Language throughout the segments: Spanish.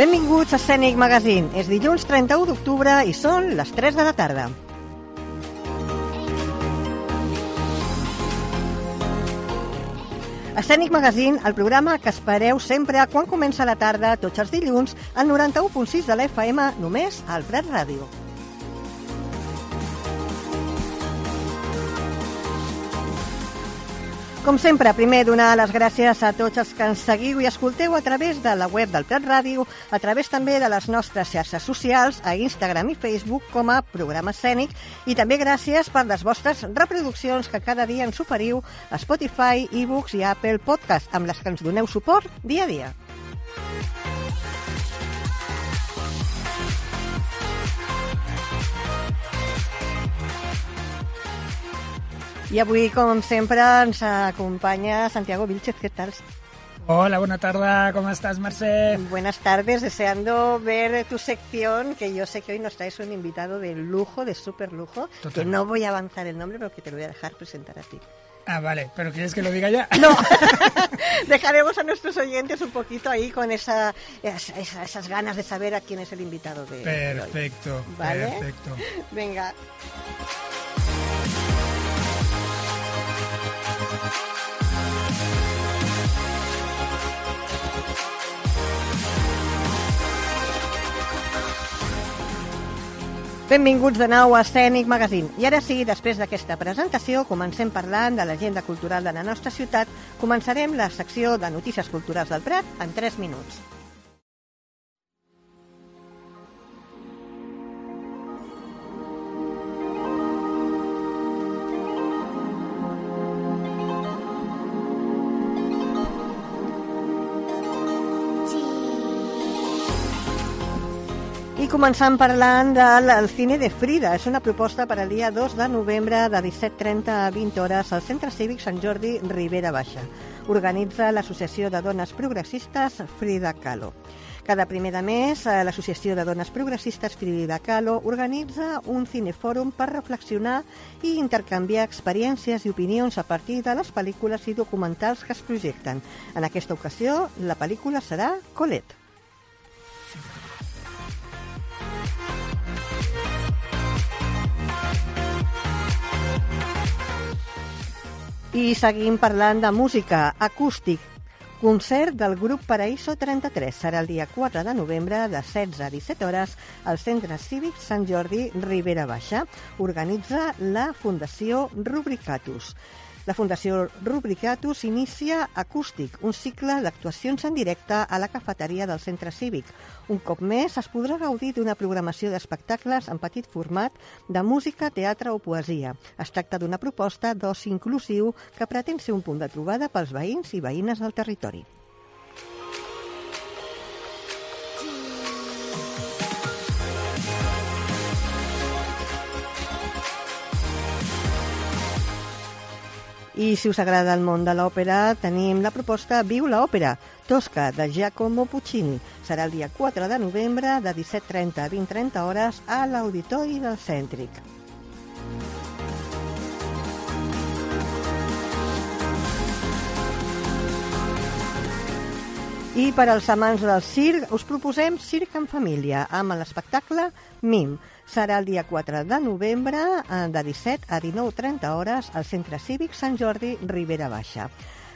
Benvinguts a Scenic Magazine. És dilluns 31 d'octubre i són les 3 de la tarda. Escènic Magazine, el programa que espereu sempre quan comença la tarda, tots els dilluns, al 91.6 de la FM, només al Prat Ràdio. Com sempre, primer donar les gràcies a tots els que ens seguiu i escolteu a través de la web del Prat Ràdio, a través també de les nostres xarxes socials, a Instagram i Facebook com a programa escènic, i també gràcies per les vostres reproduccions que cada dia ens oferiu a Spotify, eBooks i Apple Podcast, amb les que ens doneu suport dia a dia. I avui, com sempre, ens acompanya Santiago Vilchez. ¿Qué tal? Hola, buena tarde. ¿Cómo estás, Merced? Buenas tardes, deseando ver tu sección, que yo sé que hoy nos traes un invitado de lujo, de súper lujo, que no voy a avanzar el nombre, pero que te lo voy a dejar presentar a ti. Ah, vale, pero ¿quieres que lo diga ya? No, dejaremos a nuestros oyentes un poquito ahí con esa, esa- esas ganas de saber a quién es el invitado de hoy. Perfecto, ¿Vale? perfecto. Venga. Benvinguts de nou a Escènic Magazine. I ara sí, després d'aquesta presentació, comencem parlant de l'agenda cultural de la nostra ciutat. Començarem la secció de notícies culturals del Prat en 3 minuts. Començant parlant del el cine de Frida. És una proposta per al dia 2 de novembre de 17.30 a 20 hores al Centre Cívic Sant Jordi Ribera Baixa. Organitza l'Associació de Dones Progressistes Frida Kahlo. Cada primer de mes, eh, l'Associació de Dones Progressistes Frida Kahlo organitza un cinefòrum per reflexionar i intercanviar experiències i opinions a partir de les pel·lícules i documentals que es projecten. En aquesta ocasió, la pel·lícula serà Colette. I seguim parlant de música acústic. Concert del grup Paraíso 33 serà el dia 4 de novembre de 16 a 17 hores al Centre Cívic Sant Jordi Ribera Baixa. Organitza la Fundació Rubricatus. La Fundació Rubricatus inicia Acústic, un cicle d'actuacions en directe a la cafeteria del Centre Cívic. Un cop més es podrà gaudir d'una programació d'espectacles en petit format de música, teatre o poesia. Es tracta d'una proposta d'oci inclusiu que pretén ser un punt de trobada pels veïns i veïnes del territori. I si us agrada el món de l'òpera, tenim la proposta Viu l'òpera, Tosca, de Giacomo Puccini. Serà el dia 4 de novembre, de 17.30 a 20.30 hores, a l'Auditori del Cèntric. I per als amants del circ, us proposem Circ en Família, amb l'espectacle MIM. Serà el dia 4 de novembre, eh, de 17 a 19.30 hores, al Centre Cívic Sant Jordi, Ribera Baixa.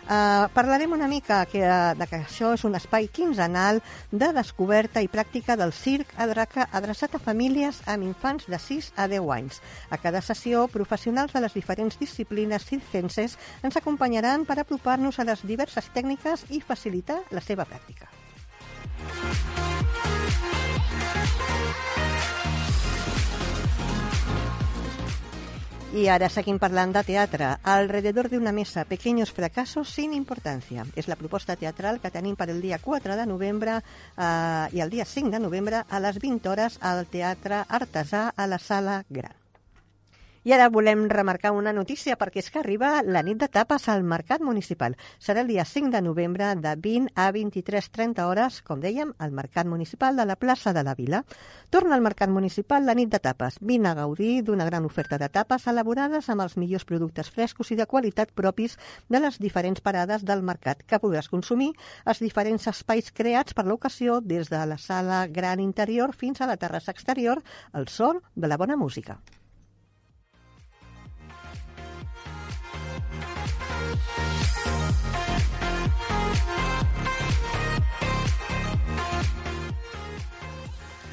Uh, parlarem una mica que, uh, de que això és un espai quinzenal de descoberta i pràctica del circ adreca- adreçat a famílies amb infants de 6 a 10 anys. A cada sessió, professionals de les diferents disciplines circenses ens acompanyaran per apropar-nos a les diverses tècniques i facilitar la seva pràctica. I ara seguim parlant de teatre. Alrededor de una mesa, pequeños fracasos sin importancia. És la proposta teatral que tenim per el dia 4 de novembre eh, i el dia 5 de novembre a les 20 hores al Teatre Artesà a la Sala Gran. I ara volem remarcar una notícia perquè és que arriba la nit de tapes al Mercat Municipal. Serà el dia 5 de novembre de 20 a 23.30 hores, com dèiem, al Mercat Municipal de la plaça de la Vila. Torna al Mercat Municipal la nit de tapes. Vine a gaudir d'una gran oferta de tapes elaborades amb els millors productes frescos i de qualitat propis de les diferents parades del mercat que podràs consumir als diferents espais creats per l'ocasió des de la sala gran interior fins a la terrassa exterior, el son de la bona música.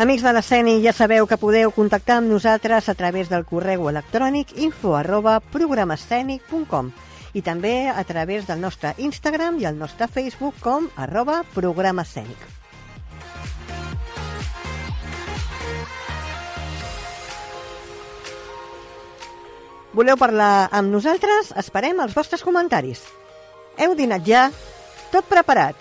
Amics de l'esceni, ja sabeu que podeu contactar amb nosaltres a través del correu electrònic info arroba programescènic.com i també a través del nostre Instagram i el nostre Facebook com arroba programescènic. Voleu parlar amb nosaltres? Esperem els vostres comentaris. Heu dinat ja? Tot preparat?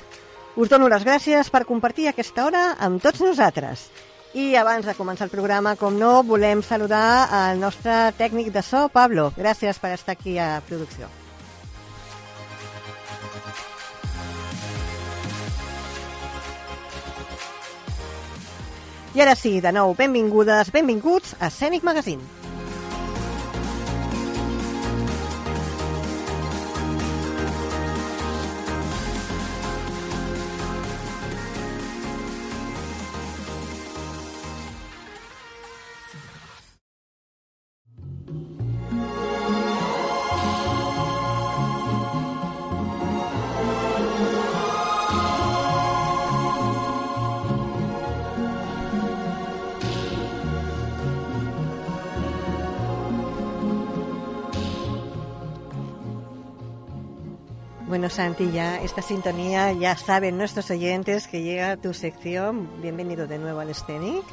Us dono les gràcies per compartir aquesta hora amb tots nosaltres. I abans de començar el programa, com no, volem saludar al nostre tècnic de so, Pablo. Gràcies per estar aquí a producció. I ara sí, de nou, benvingudes, benvinguts a Scenic Magazine. Santi, ya esta sintonía, ya saben nuestros oyentes que llega tu sección. Bienvenido de nuevo al Scenic.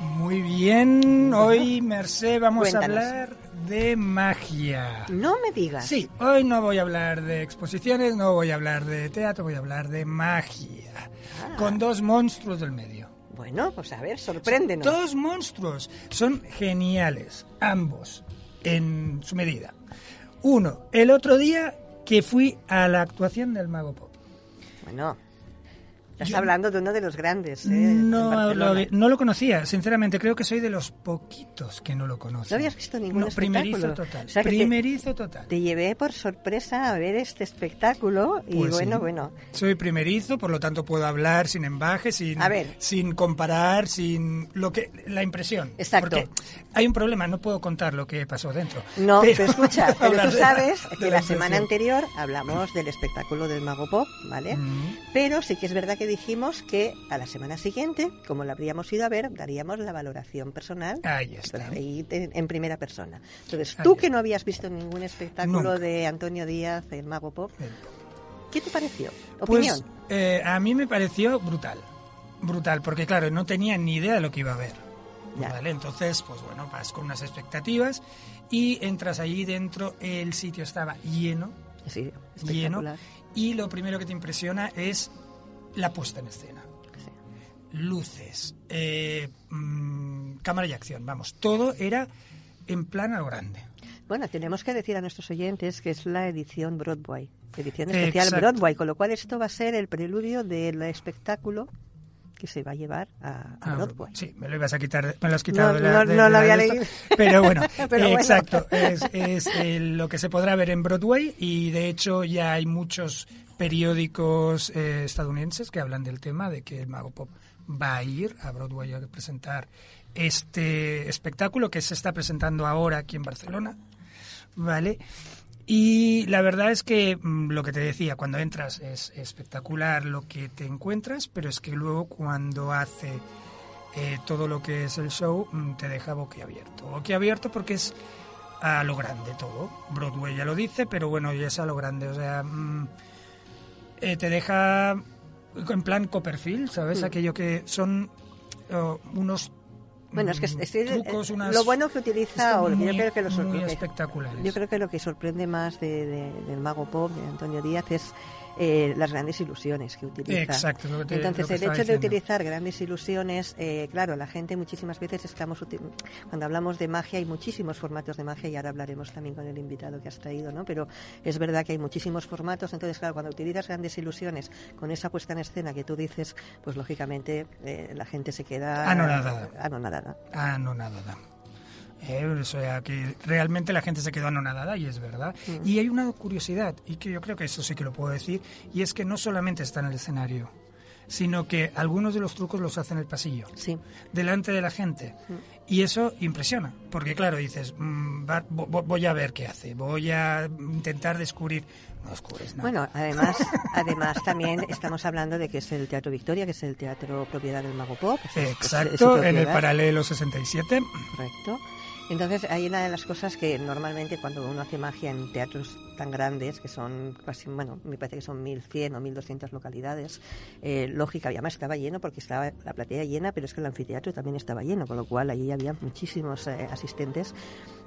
Muy bien, hoy, Merced, vamos Cuéntanos. a hablar de magia. No me digas. Sí, hoy no voy a hablar de exposiciones, no voy a hablar de teatro, voy a hablar de magia. Ah. Con dos monstruos del medio. Bueno, pues a ver, sorpréndenos. Dos monstruos. Son geniales, ambos, en su medida. Uno, el otro día que fui a la actuación del Mago Pop. Bueno, estás Yo- hablando de uno de los grandes. ¿eh? No lo, no lo conocía, sinceramente, creo que soy de los poquitos que no lo conocen. ¿No habías visto ningún No, primerizo espectáculo? total. O sea que te- primerizo total. Te llevé por sorpresa a ver este espectáculo y Pues bueno, sí. bueno. Soy primerizo, por lo tanto puedo hablar sin embaje, sin, A ver. sin comparar, sin lo que la impresión. Exacto. Porque hay un problema, no puedo contar lo que pasó dentro. No, pero, escucha, pero tú de la- sabes de que la la semana anterior hablamos del espectáculo del Mago Pop, ¿vale? Mm. Pero sí que es verdad que dijimos que a la semana siguiente, como lo habríamos ido a ver, daríamos la valoración personal. Ahí está. Pues ahí en, primera persona. Entonces, Ahí tú está. que no habías visto ningún espectáculo Nunca. de Antonio Díaz, el Mago Pop, Bien. ¿qué te pareció? Pues ¿Opinión? eh, a mí me pareció brutal. Brutal, porque claro, no tenía ni idea de lo que iba a ver. Ya. ¿Vale? Entonces, pues bueno, vas con unas expectativas y entras allí dentro, el sitio estaba lleno, sí, lleno, y lo primero que te impresiona es la puesta en escena. Sí. Luces, eh, mm, cámara y acción, vamos, todo era en plan a lo grande. Bueno, tenemos que decir a nuestros oyentes que es la edición Broadway, edición especial Exacto. Broadway, con lo cual esto va a ser el preludio del espectáculo que se va a llevar a, a Ah, Broadway. Sí, me lo ibas a quitar, me lo has quitado No, de la, no, de- no de lo había leído. Pero bueno, Pero bueno. exacto, es, es, eh, lo que se podrá ver en Broadway y de hecho ya hay muchos periódicos eh, estadounidenses que hablan del tema de que el Mago Pop va a ir a Broadway a presentar este espectáculo que se está presentando ahora aquí en Barcelona, ¿vale? Y la verdad es que mm, lo que te decía, cuando entras es espectacular lo que te encuentras, pero es que luego cuando hace eh, todo lo que es el show mm, te deja boquiabierto. Boquiabierto porque es a lo grande todo. Broadway ya lo dice, pero bueno, ya es a lo grande. O sea, mm, eh, te deja en plan Copperfield, ¿sabes? Mm. Aquello que son oh, unos bueno, es que mm, es, es, trucos, unas, lo bueno que utiliza, o muy, yo creo que lo sorprende. Yo creo que lo que sorprende más de, de, del mago pop de Antonio Díaz es eh, las grandes ilusiones que utiliza. Exacto, lo que te, Entonces, lo que el hecho diciendo. de utilizar grandes ilusiones, eh, claro, la gente muchísimas veces estamos, cuando hablamos de magia, hay muchísimos formatos de magia y ahora hablaremos también con el invitado que has traído, ¿no? Pero es verdad que hay muchísimos formatos, entonces, claro, cuando utilizas grandes ilusiones con esa puesta en escena que tú dices, pues lógicamente eh, la gente se queda Anonadada. anonadada. Anonadada. Eh, o sea, que realmente la gente se quedó anonadada y es verdad. Mm. Y hay una curiosidad, y que yo creo que eso sí que lo puedo decir, y es que no solamente está en el escenario, sino que algunos de los trucos los hace en el pasillo, Sí. delante de la gente. Y eso impresiona, porque claro, dices, mm, va- vo- voy a ver qué hace, voy a intentar descubrir. No descubres nada. Bueno, además, además también estamos hablando de que es el Teatro Victoria, que es el teatro propiedad del Mago Pop. Es- es Exacto, en el paralelo 67. Correcto. Entonces, hay una de las cosas que normalmente cuando uno hace magia en teatros tan grandes, que son casi, bueno, me parece que son 1.100 o 1.200 localidades, eh, lógica, y además estaba lleno porque estaba la platea llena, pero es que el anfiteatro también estaba lleno, con lo cual allí había muchísimos eh, asistentes.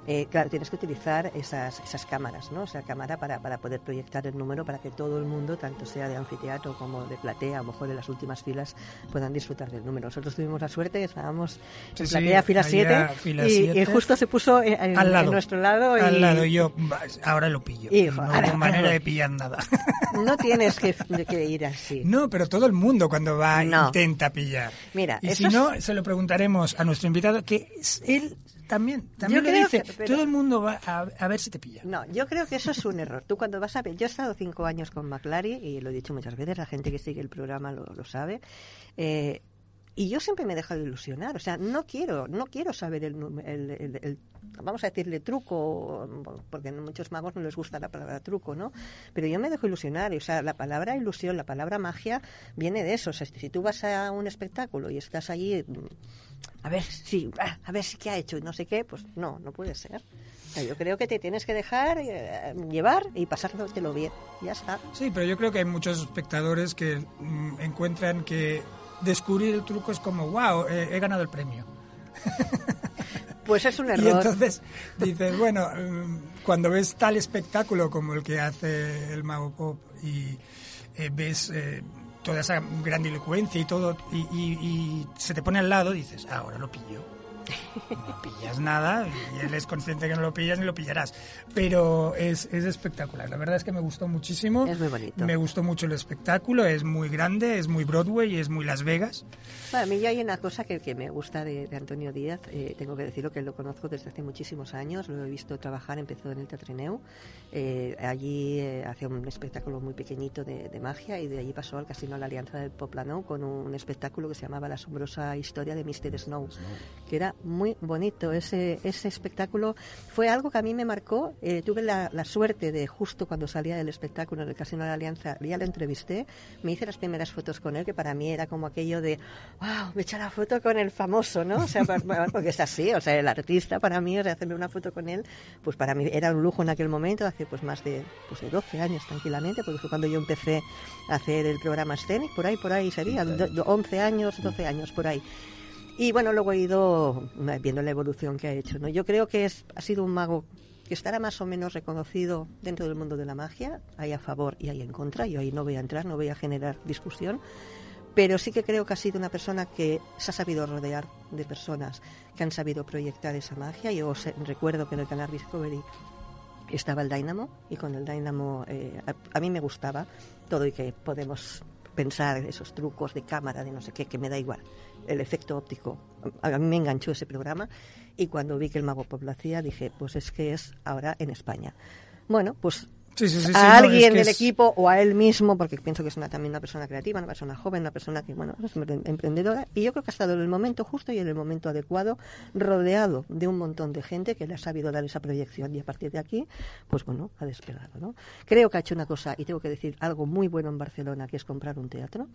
Eh, claro, tienes que utilizar esas, esas cámaras, ¿no? O sea, cámara para, para poder proyectar el número para que todo el mundo, tanto sea de anfiteatro como de platea, a lo mejor en las últimas filas, puedan disfrutar del número. Nosotros tuvimos la suerte, estábamos Sí, en sí, platea fila allá, 7 fila y, y siete. Justo se puso en, en- al lado, en nuestro lado y al lado yo ahora lo pillo Hijo, no hubo manera de pillar nada no tienes que, que ir así. no pero todo el mundo cuando va No. intenta pillar Mira, y si es- no se lo preguntaremos a nuestro invitado que es- él también también Yo lo creo dice que- pero- todo el mundo va a, a ver si te pilla No, yo creo que eso es un error. Tú cuando vas a ver, yo he estado cinco años con McLary y lo he dicho muchas veces, la gente que sigue el programa lo, lo sabe. eh, y yo siempre me he dejado ilusionar, o sea, no quiero, no quiero saber el, vamos a decirle truco, porque a muchos magos no les gusta la palabra truco, ¿no? Pero yo me dejo ilusionar, y, o sea, la palabra ilusión, la palabra magia viene de eso, o sea, si tú vas a un espectáculo y estás allí, a ver si, ah, a ver si qué ha hecho y no sé qué, pues no, no puede ser. O sea, yo creo que te tienes que dejar eh, llevar y pasártelo bien, ya está. sí pero yo creo que hay muchos espectadores que mm, encuentran que descubrir el truco es como wow he ganado el premio Pues es un Y error. entonces dices, bueno, mm, cuando ves tal espectáculo como el que hace el Mago Pop y eh, ves eh, toda esa grandilocuencia y todo, y, y- y se te pone al lado, dices, "Ah, ahora lo pillo. No pillas nada y él es consciente que no lo pillas ni lo pillarás. Pero es, es espectacular. La verdad es que me gustó muchísimo. Es muy bonito. Me gustó mucho el espectáculo. Es muy grande, es muy Broadway, es muy Las Vegas. Para mí ya hay una cosa que, que me gusta de, de Antonio Díaz, eh, tengo que decirlo que lo conozco desde hace muchísimos años, lo he visto trabajar, empezó en el Teatrineu, eh, allí eh, hacía un espectáculo muy pequeñito de, de magia y de allí pasó al Casino La Alianza del Poplano con un espectáculo que se llamaba La asombrosa historia de Mr. Snow, que era muy bonito, ese, ese espectáculo fue algo que a mí me marcó, eh, tuve la, la suerte de justo cuando salía del espectáculo en el Casino La Alianza, ya lo entrevisté, me hice las primeras fotos con él, que para mí era como aquello de wow, me echa la foto con el famoso, ¿no? O sea, por- por- porque es así, o sea, el artista para mí, o sea, hacerme una foto con él, pues para mí era un lujo en aquel momento, hace pues más de, pues de 12 años tranquilamente, porque fue cuando yo empecé a hacer el programa Scenic, por ahí, por ahí do- 11 años, 12 años, por ahí. Y bueno, luego he ido eh, viendo la evolución que ha hecho, ¿no? Yo creo que es, ha sido un mago que estará más o menos reconocido dentro del mundo de la magia, hay a favor y hay en contra, yo ahí no voy a entrar, no voy a generar discusión, pero sí que creo que ha sido una persona que se ha sabido rodear de personas que han sabido proyectar esa magia. Yo sé- recuerdo que en el canal Discovery estaba el Dynamo y con el Dynamo eh, a, a mí me gustaba todo y que podemos pensar esos trucos de cámara, de no sé qué, que me da igual. El efecto óptico, a, mí me enganchó ese programa y cuando vi que el Mago Pop lo hacía dije, pues es que es ahora en España. Bueno, pues Sí, sí, sí, sí, a alguien del es- equipo o a él mismo, porque pienso que es una, también una persona creativa, una persona joven, una persona que, bueno, es empre- emprendedora. Y yo creo que ha estado en el momento justo y en el momento adecuado, rodeado de un montón de gente que le ha sabido dar esa proyección. Y a partir de aquí, pues bueno, ha despegado, ¿no? Creo que ha hecho una cosa, y tengo que decir algo muy bueno en Barcelona, que es comprar un teatro,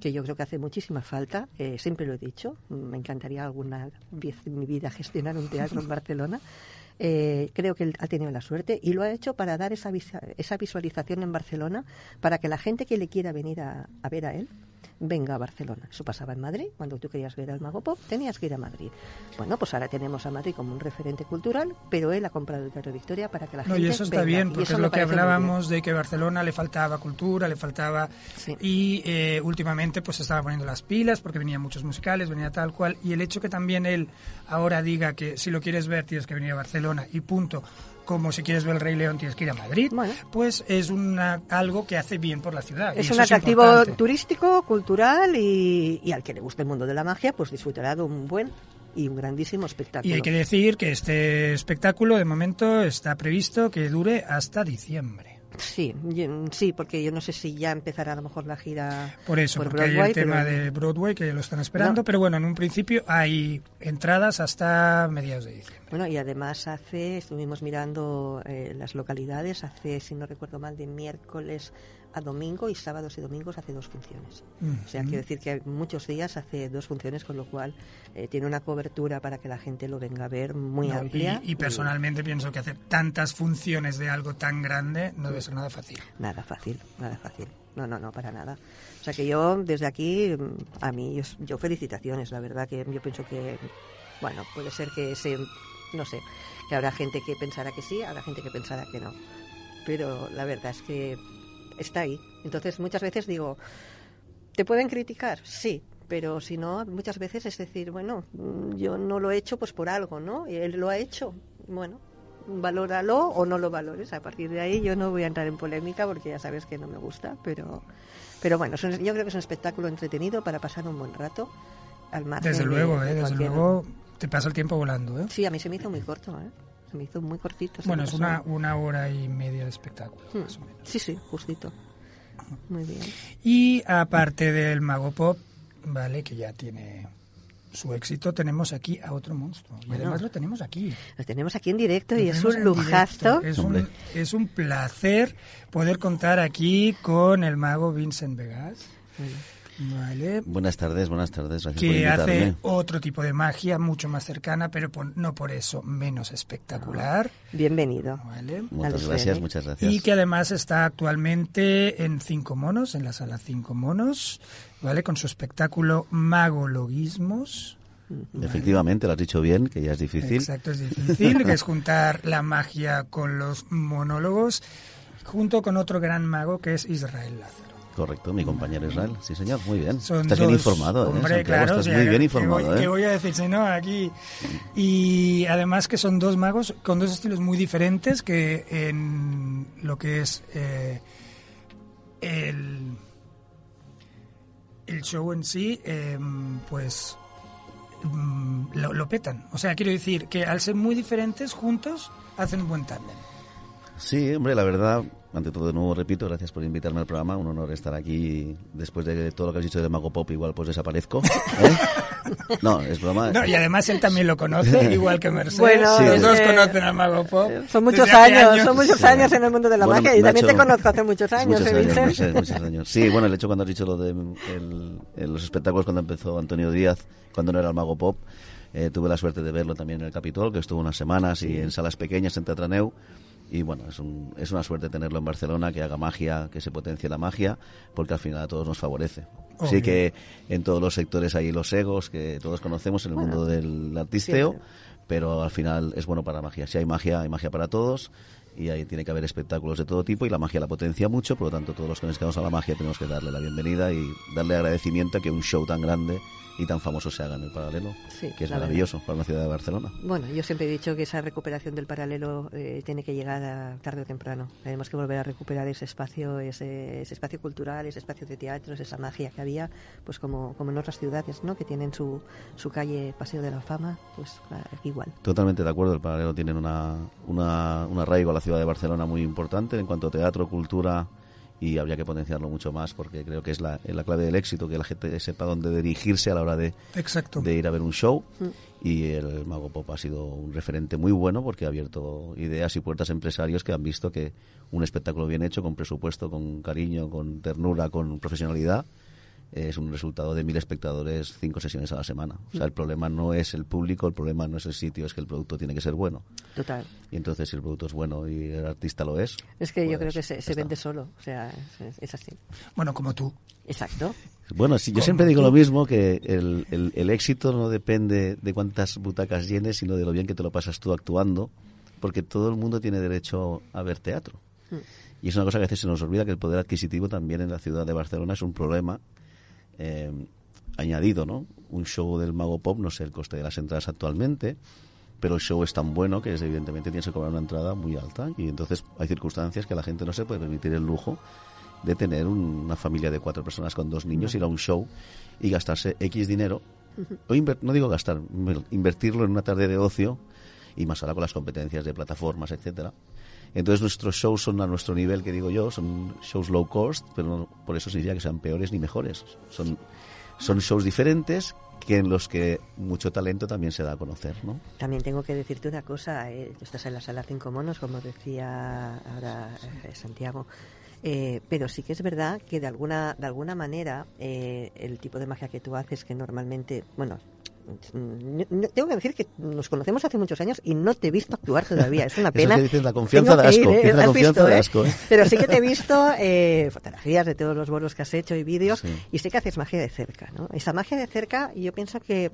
que yo creo que hace muchísima falta. eh, siempre lo he dicho, me encantaría alguna vez en mi vida gestionar un teatro en Barcelona. Eh, creo que él ha tenido la suerte y lo ha hecho para dar esa, esa visualización en Barcelona, para que la gente que le quiera venir a, a ver a él venga a Barcelona. Eso pasaba en Madrid, cuando tú querías ver al Mago Pop, tenías que ir a Madrid. Bueno, pues ahora tenemos a Madrid como un referente cultural, pero él ha comprado el Teatro Victoria para que la no, gente y eso está venga. bien, porque es lo que hablábamos de que a Barcelona le faltaba cultura, le faltaba... Sí. Y eh, últimamente pues se estaba poniendo las pilas porque venían muchos musicales, venía tal cual. Y el hecho que también él ahora diga que si lo quieres ver tienes que venir a Barcelona y punto, como si quieres ver el Rey León tienes que ir a Madrid, Bueno. pues es una, algo que hace bien por la ciudad. Es un atractivo turístico, cultural y, y al que le guste el mundo de la magia, pues disfrutará de un buen y un grandísimo espectáculo. Y hay que decir que este espectáculo de momento está previsto que dure hasta diciembre. Sí, yo- sí, porque yo no sé si ya empezará a lo mejor la gira Por eso, por porque hay el tema pero- de Broadway que lo están esperando, No. pero bueno, en un principio hay entradas hasta mediados de diciembre. Bueno, y además hace, estuvimos mirando eh, las localidades, hace, si no recuerdo mal, de miércoles a domingo y sábados y domingos hace dos funciones. O sea, quiero decir que muchos días hace dos funciones, con lo cual eh, tiene una cobertura para que la gente lo venga a ver muy No, amplia. y, personalmente pienso que hacer tantas funciones de algo tan grande no debe ser nada fácil. Nada fácil, nada fácil. No, no, no, para nada. O sea que yo, desde aquí, a mí, yo, yo felicitaciones, la verdad que yo pienso que, bueno, puede ser que se, no sé, que habrá gente que pensará que sí, habrá gente que pensará que no. Pero la verdad es que está ahí. Entonces, muchas veces digo, ¿te pueden criticar? Sí. Pero si no, muchas veces es decir, bueno, mm, yo no lo he hecho pues por algo, ¿no? Y él lo ha hecho. Bueno, valóralo o no lo valores. A partir de ahí yo no voy a entrar en polémica porque ya sabes que no me gusta, pero, pero bueno, yo creo que es un espectáculo entretenido para pasar un buen rato al margen Desde de- luego, de ¿eh? desde luego te pasa el tiempo volando. ¿eh? Sí, a mí se me hizo muy corto, ¿eh? Se me hizo muy cortito. Bueno, es una, una hora y media de espectáculo, Hmm. más o menos. Sí, sí, justito. Muy bien. Y aparte del Mago Pop, ¿vale? Que ya tiene su éxito, tenemos aquí a otro monstruo. Y Bueno. además lo tenemos aquí. Lo tenemos aquí en directo y es un lujazo. Es un, es un placer poder contar aquí con el mago Vincent Vegas. Vale. Buenas tardes, buenas tardes. Gracias por Que invitarme. hace otro tipo de magia mucho más cercana, pero por- no por eso menos espectacular. Bienvenido. ¿vale? Muchas Al gracias, muchas gracias. Y que además está actualmente en Cinco Monos, en la sala Cinco Monos, ¿vale? Con su espectáculo Magologismos. Efectivamente, lo has dicho bien, que ya es difícil. Exacto, es difícil, que es juntar la magia con los monólogos, junto con otro gran mago que es Israel Lázaro. Correcto, mi compañero Israel. Sí, señor, muy bien. Son estás bien informado, ¿eh? Hombre, Santiago, claro, estás o sea, muy bien ¿qué informado, voy, ¿eh? voy a decir si no aquí? Y además que son dos magos con dos estilos muy diferentes que en lo que es eh, el, el show en sí, eh, pues mm, lo, lo petan. O sea, quiero decir que al ser muy diferentes, juntos hacen un buen tándem. Sí, hombre, la verdad, ante todo, de nuevo repito, gracias por invitarme al programa. Un honor estar aquí. Después de todo lo que has dicho de Mago Pop, igual pues desaparezco. ¿eh? No, es broma. No, y además él también lo conoce, igual que Mercedes. Bueno, los Sí, dos eh, conocen al Mago Pop. Son muchos hace años, son muchos Sí. años en el mundo de la Bueno, magia y también te hecho- conozco hace muchos años, Muchos ¿eh, años, muchos, muchos años. Sí, bueno, el hecho cuando has dicho lo de el- el- los espectáculos cuando empezó Antonio Díaz, cuando no era el Mago Pop, eh, tuve la suerte de verlo también en el Capitol, que estuvo unas semanas y en salas pequeñas en Teatraneu. Y bueno, es, un- es una suerte tenerlo en Barcelona, que haga magia, que se potencie la magia, porque al final a todos nos favorece. Obvio. Sí que en todos los sectores hay los egos que todos conocemos en el mundo del artisteo, siempre. pero al final es bueno para la magia. Si hay magia, hay magia para todos y ahí tiene que haber espectáculos de todo tipo y la magia la potencia mucho, por lo tanto todos los que nos quedamos a la magia tenemos que darle la bienvenida y darle agradecimiento a que un show tan grande y tan famoso se haga en el paralelo, Sí, que es maravilloso para una ciudad de Barcelona. Bueno, yo siempre he dicho que esa recuperación del paralelo eh, tiene que llegar a- tarde o temprano. Tenemos que volver a recuperar ese espacio, ese, ese espacio cultural, ese espacio de teatros, esa magia que había, pues como, como en otras ciudades, ¿no? Que tienen su, su calle Paseo de la Fama, pues igual. Totalmente de acuerdo, el paralelo tiene una, una, un arraigo a la ciudad de Barcelona muy importante en cuanto a teatro, cultura y habría que potenciarlo mucho más porque creo que es la, es la clave del éxito, que la gente sepa dónde dirigirse a la hora de, Exacto. de ir a ver un show y el Mago Pop ha sido un referente muy bueno porque ha abierto ideas y puertas a empresarios que han visto que un espectáculo bien hecho, con presupuesto, con cariño, con ternura, con profesionalidad, es un resultado de mil espectadores, cinco sesiones a la semana. O sea, el problema no es el público, el problema no es el sitio, es que el producto tiene que ser bueno. Total. Y entonces, si el producto es bueno y el artista lo es. Es que yo pues creo que se, vende solo. O sea, es, es así. Bueno, como tú. Exacto. Bueno, sí, yo siempre digo tú. lo mismo, que el, el- el éxito no depende de cuántas butacas llenes, sino de lo bien que te lo pasas tú actuando, porque todo el mundo tiene derecho a ver teatro. Y es una cosa que a veces se nos olvida, que el poder adquisitivo también en la ciudad de Barcelona es un problema eh, añadido, ¿no? Un show del Mago Pop, no sé el coste de las entradas actualmente, pero el show es tan bueno que es, evidentemente tienes que cobrar una entrada muy alta y entonces hay circunstancias que la gente no se puede permitir el lujo de tener un- una familia de cuatro personas con dos niños, ir a un show y gastarse X dinero, o no digo gastar, inver- invertirlo en una tarde de ocio y más ahora con las competencias de plataformas, etcétera. Entonces nuestros shows son a nuestro nivel, que digo yo, son shows low cost, pero no por eso significa que sean peores ni mejores. Son, son shows diferentes que en los que mucho talento también se da a conocer, ¿no? También tengo que decirte una cosa. eh, tú estás en la sala Cinco Monos, como decía ahora eh, Santiago. Eh, pero sí que es verdad que de alguna, de alguna manera eh, el tipo de magia que tú haces, que normalmente, bueno, no- tengo que decir que nos conocemos hace muchos años y no te he visto actuar todavía. Es una Eso pena. que dices, la confianza de asco, ir, ¿eh? la confianza visto, de ¿eh? asco, ¿eh? Pero sí que te he visto eh, fotografías de todos los bolos que has hecho y vídeos Sí. y sé que haces magia de cerca. ¿no? Esa magia de cerca yo pienso que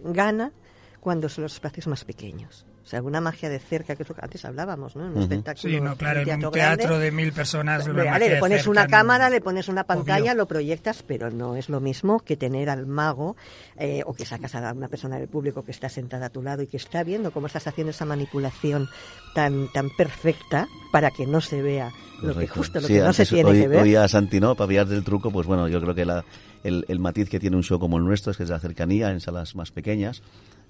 gana cuando son los espacios más pequeños. O sea, alguna magia de cerca, que es lo que antes hablábamos, ¿no? En un espectáculo. Sí, no, claro, en un teatro teatro grande, de mil personas. le pones cerca una no- cámara, le pones una pantalla, Obvio. lo proyectas, pero no es lo mismo que tener al mago eh, o que sacas a una persona del público que está sentada a tu lado y que está viendo cómo estás haciendo esa manipulación tan tan perfecta para que no se vea lo que justo lo Sí, que no se tiene que ver. oí a Santi, ¿no? Para pillar del truco, pues bueno, yo creo que la- el, el matiz que tiene un show como el nuestro es que es la cercanía en salas más pequeñas,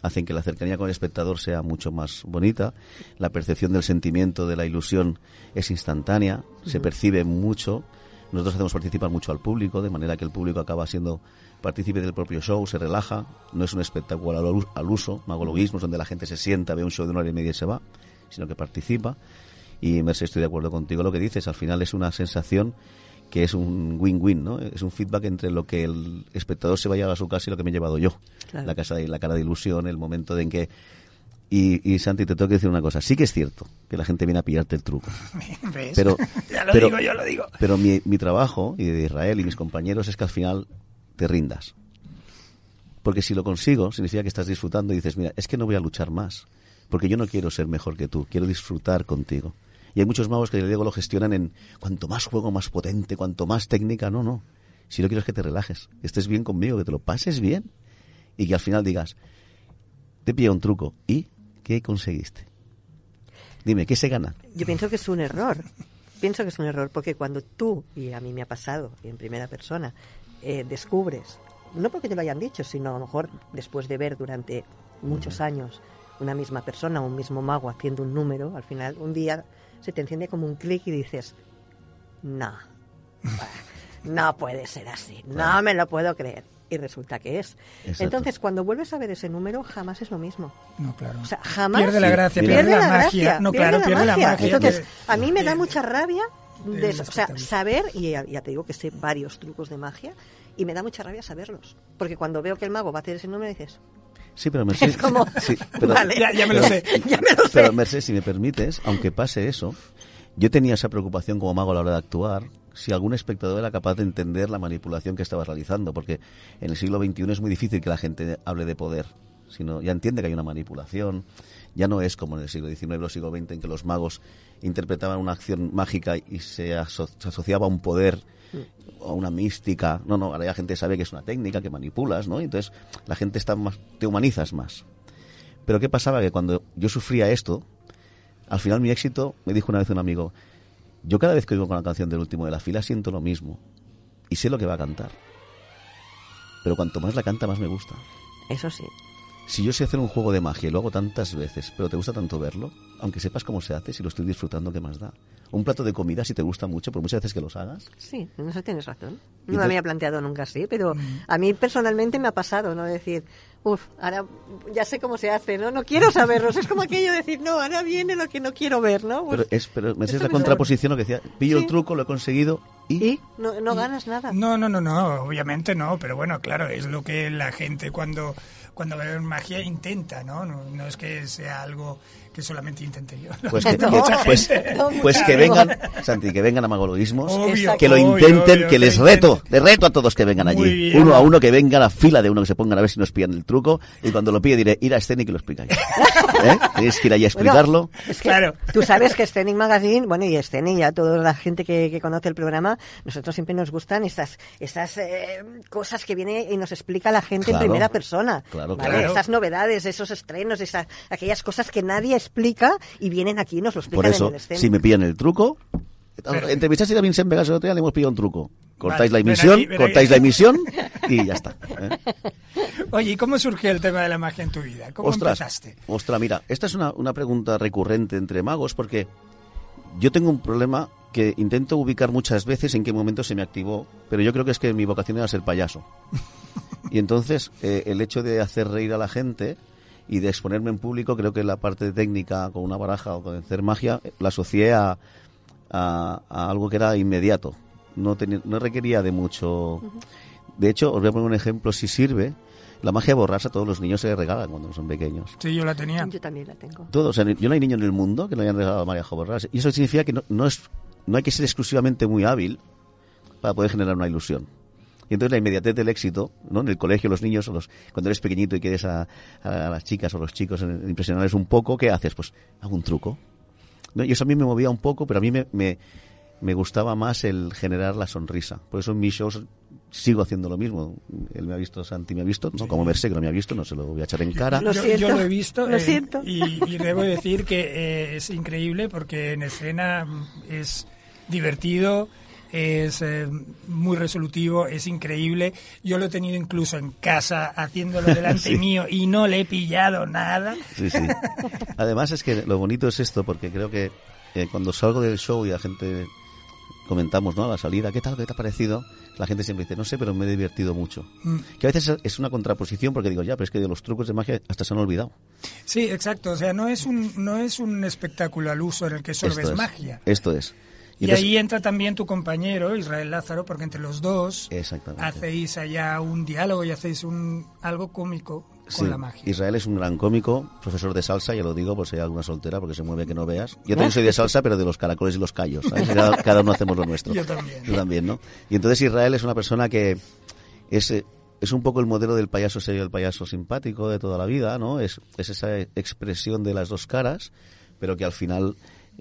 hacen que la cercanía con el espectador sea mucho más bonita, la percepción del sentimiento, de la ilusión es instantánea, se percibe mucho, nosotros hacemos participar mucho al público, de manera que el público acaba siendo partícipe del propio show, se relaja, no es un espectáculo al, al uso, magologuismo, donde la gente se sienta, ve un show de una hora y media y se va, sino que participa. Y Mercedes, estoy de acuerdo contigo lo que dices. Al final es una sensación que es un win-win, ¿no? Es un feedback entre lo que el espectador se va a su casa y lo que me he llevado yo. Claro. La, casa de, la cara de ilusión, el momento en que... Y, y Santi, te tengo que decir una cosa. Sí que es cierto que la gente viene a pillarte el truco. ¿Ves? Pero, ya lo pero- digo, yo lo digo. Pero mi, mi trabajo, y de Israel y mis compañeros, es que al final te rindas. Porque si lo consigo, significa que estás disfrutando y dices, mira, es que no voy a luchar más. Porque yo no quiero ser mejor que tú, quiero disfrutar contigo. Y hay muchos magos que luego lo gestionan en cuanto más juego, más potente, cuanto más técnica. No, no. Si lo quiero es que te relajes, que estés bien conmigo, que te lo pases bien. Y que al final digas, te pilla un truco. ¿Y qué conseguiste? Dime, ¿qué se gana? Yo pienso que es un error. Pienso que es un error porque cuando tú, y a mí me ha pasado, y en primera persona, eh, descubres, no porque te lo hayan dicho, sino a lo mejor después de ver durante muchos años una misma persona, un mismo mago haciendo un número, al final un día se te enciende como un clic y dices, no, no puede ser así, no me lo puedo creer. Y resulta que es. Exacto. Entonces, cuando vuelves a ver ese número, jamás es lo mismo. No, claro. O sea, jamás. Pierde la gracia, pierde, la, la magia. gracia, no, claro, pierde la magia. Entonces, a mí me da mucha rabia de. O sea, saber, y ya, ya te digo que sé varios trucos de magia, y me da mucha rabia saberlos. Porque cuando veo que el mago va a hacer ese número, dices, Sí, pero Mercedes... Es como, sí, pero- vale. Ya, ya me lo pero- sé. ya me lo sé. Pero Mercedes, si me permites, aunque pase eso, yo tenía esa preocupación como mago a la hora de actuar, si algún espectador era capaz de entender la manipulación que estaba realizando, porque en el siglo XXI es muy difícil que la gente hable de poder, sino ya entiende que hay una manipulación, ya no es como en el siglo XIX o siglo XX en que los magos interpretaban una acción mágica y se, aso- se asociaba a un poder o una mística. No, no, ahora la gente sabe que es una técnica, que manipulas, ¿no? Entonces la gente está más, te humanizas más. Pero ¿qué pasaba? Que cuando yo sufría esto, al final mi éxito, me dijo una vez un amigo, yo cada vez que oigo con la canción del último de la fila siento lo mismo y sé lo que va a cantar. Pero cuanto más la canta, más me gusta. Eso sí. Si yo sé hacer un juego de magia y lo hago tantas veces, pero te gusta tanto verlo, aunque sepas cómo se hace, si lo estoy disfrutando, ¿qué más da? Un plato de comida, si te gusta mucho, por muchas veces que los hagas, Sí, en eso tienes razón. No me había planteado nunca así, pero a mí personalmente me ha pasado, ¿no? Decir, Uf, ahora ya sé cómo se hace, ¿no? No quiero saberlos. Es como aquello de decir, no, ahora viene lo que no quiero ver, ¿no? Pero, es, pero me Esto la me contraposición lo que decía, pillo Sí. el truco, lo he conseguido y... ¿Y? No, no ganas nada. No, no, no, no, obviamente no, pero bueno, claro, es lo que la gente cuando, cuando ve magia intenta, ¿no? No, no es que sea algo que solamente intente yo. ¿no? Pues que, No, que- pues. No, pues que gente. vengan, Santi, que vengan a Magologismos, Obvio, que lo intenten, obvio, que les reto, les reto a todos que vengan allí. bien. Uno a uno que venga a la fila de uno que se pongan a ver si nos pillan el truco y cuando lo pille diré, ir a escena y que lo explicáis. ¿Eh? Tienes que ir allí a explicarlo. Es que Claro. tú sabes que Scenic Magazine, bueno, y Scenic y a toda la gente que, que conoce el programa, nosotros siempre nos gustan esas, esas eh, cosas que viene y nos explica la gente Claro. en primera persona. Claro, ¿vale? claro. Esas novedades, esos estrenos, esas, aquellas cosas que nadie explica y vienen aquí y nos lo explican Por eso, en el Scenic. si me pillan el truco, entrevistaste a Vincent Vegas el otro día, le hemos pillado un truco. Cortáis Vale, la ven emisión, aquí, ven cortáis aquí. la emisión y ya está. ¿eh? Oye, ¿y cómo surgió el tema de la magia en tu vida? ¿Cómo ostras, empezaste? ostras, mira, esta es una, una pregunta recurrente entre magos porque yo tengo un problema que intento ubicar muchas veces en qué momento se me activó, pero yo creo que es que mi vocación era ser payaso. Y entonces eh, el hecho de hacer reír a la gente y de exponerme en público, creo que la parte técnica con una baraja o con hacer magia la asocié a, a- a algo que era inmediato. No, tenía- no requería de mucho. De hecho, os voy a poner un ejemplo si sirve. La magia borrasa a todos los niños se les regalan cuando son pequeños. Sí, yo la tenía. Yo también la tengo. Todos, o sea, yo no hay niño en el mundo que no hayan regalado a María Borrás. Y eso significa que no, no es, no hay que ser exclusivamente muy hábil para poder generar una ilusión. Y entonces la inmediatez del éxito, ¿no? En el colegio, los niños, los, cuando eres pequeñito y quieres a, a las chicas o los chicos impresionarles un poco, ¿qué haces? Pues hago un truco. ¿No? Y eso a mí me movía un poco, pero a mí me, me, me gustaba más el generar la sonrisa. Por eso en mis shows sigo haciendo lo mismo. Él me ha visto, Santi me ha visto, no como Merced, que no me ha visto, no se lo voy a echar en cara. Lo yo, siento, yo lo he visto lo eh, siento. Y, y debo decir que eh, es increíble porque en escena es divertido, es eh, muy resolutivo, es increíble. Yo lo he tenido incluso en casa haciéndolo delante Sí. mío y no le he pillado nada. Sí, sí. Además es que lo bonito es esto, porque creo que eh, cuando salgo del show y la gente comentamos, ¿no? A la salida, ¿qué tal? ¿Qué te ha parecido? La gente siempre dice, no sé, pero me he divertido mucho. Mm. Que a veces es una contraposición porque digo, ya, pero es que de los trucos de magia hasta se han olvidado. Sí, exacto. O sea, no es un, no es un espectáculo al uso en el que solo Esto ves es. magia. Esto es. Y, entonces- ahí entra también tu compañero, Israel Lázaro, porque entre los dos hacéis allá un diálogo y hacéis un algo cómico con Sí, la magia. Israel es un gran cómico, profesor de salsa, ya lo digo por si hay alguna soltera, porque se mueve que no veas. Yo también soy de salsa, pero de los caracoles y los callos. ¿sabes? Cada, cada uno hacemos lo nuestro. Yo también. Yo también, ¿no? Y entonces Israel es una persona que es, eh, es un poco el modelo del payaso serio, el payaso simpático de toda la vida, ¿no? Es, es esa expresión de las dos caras, pero que al final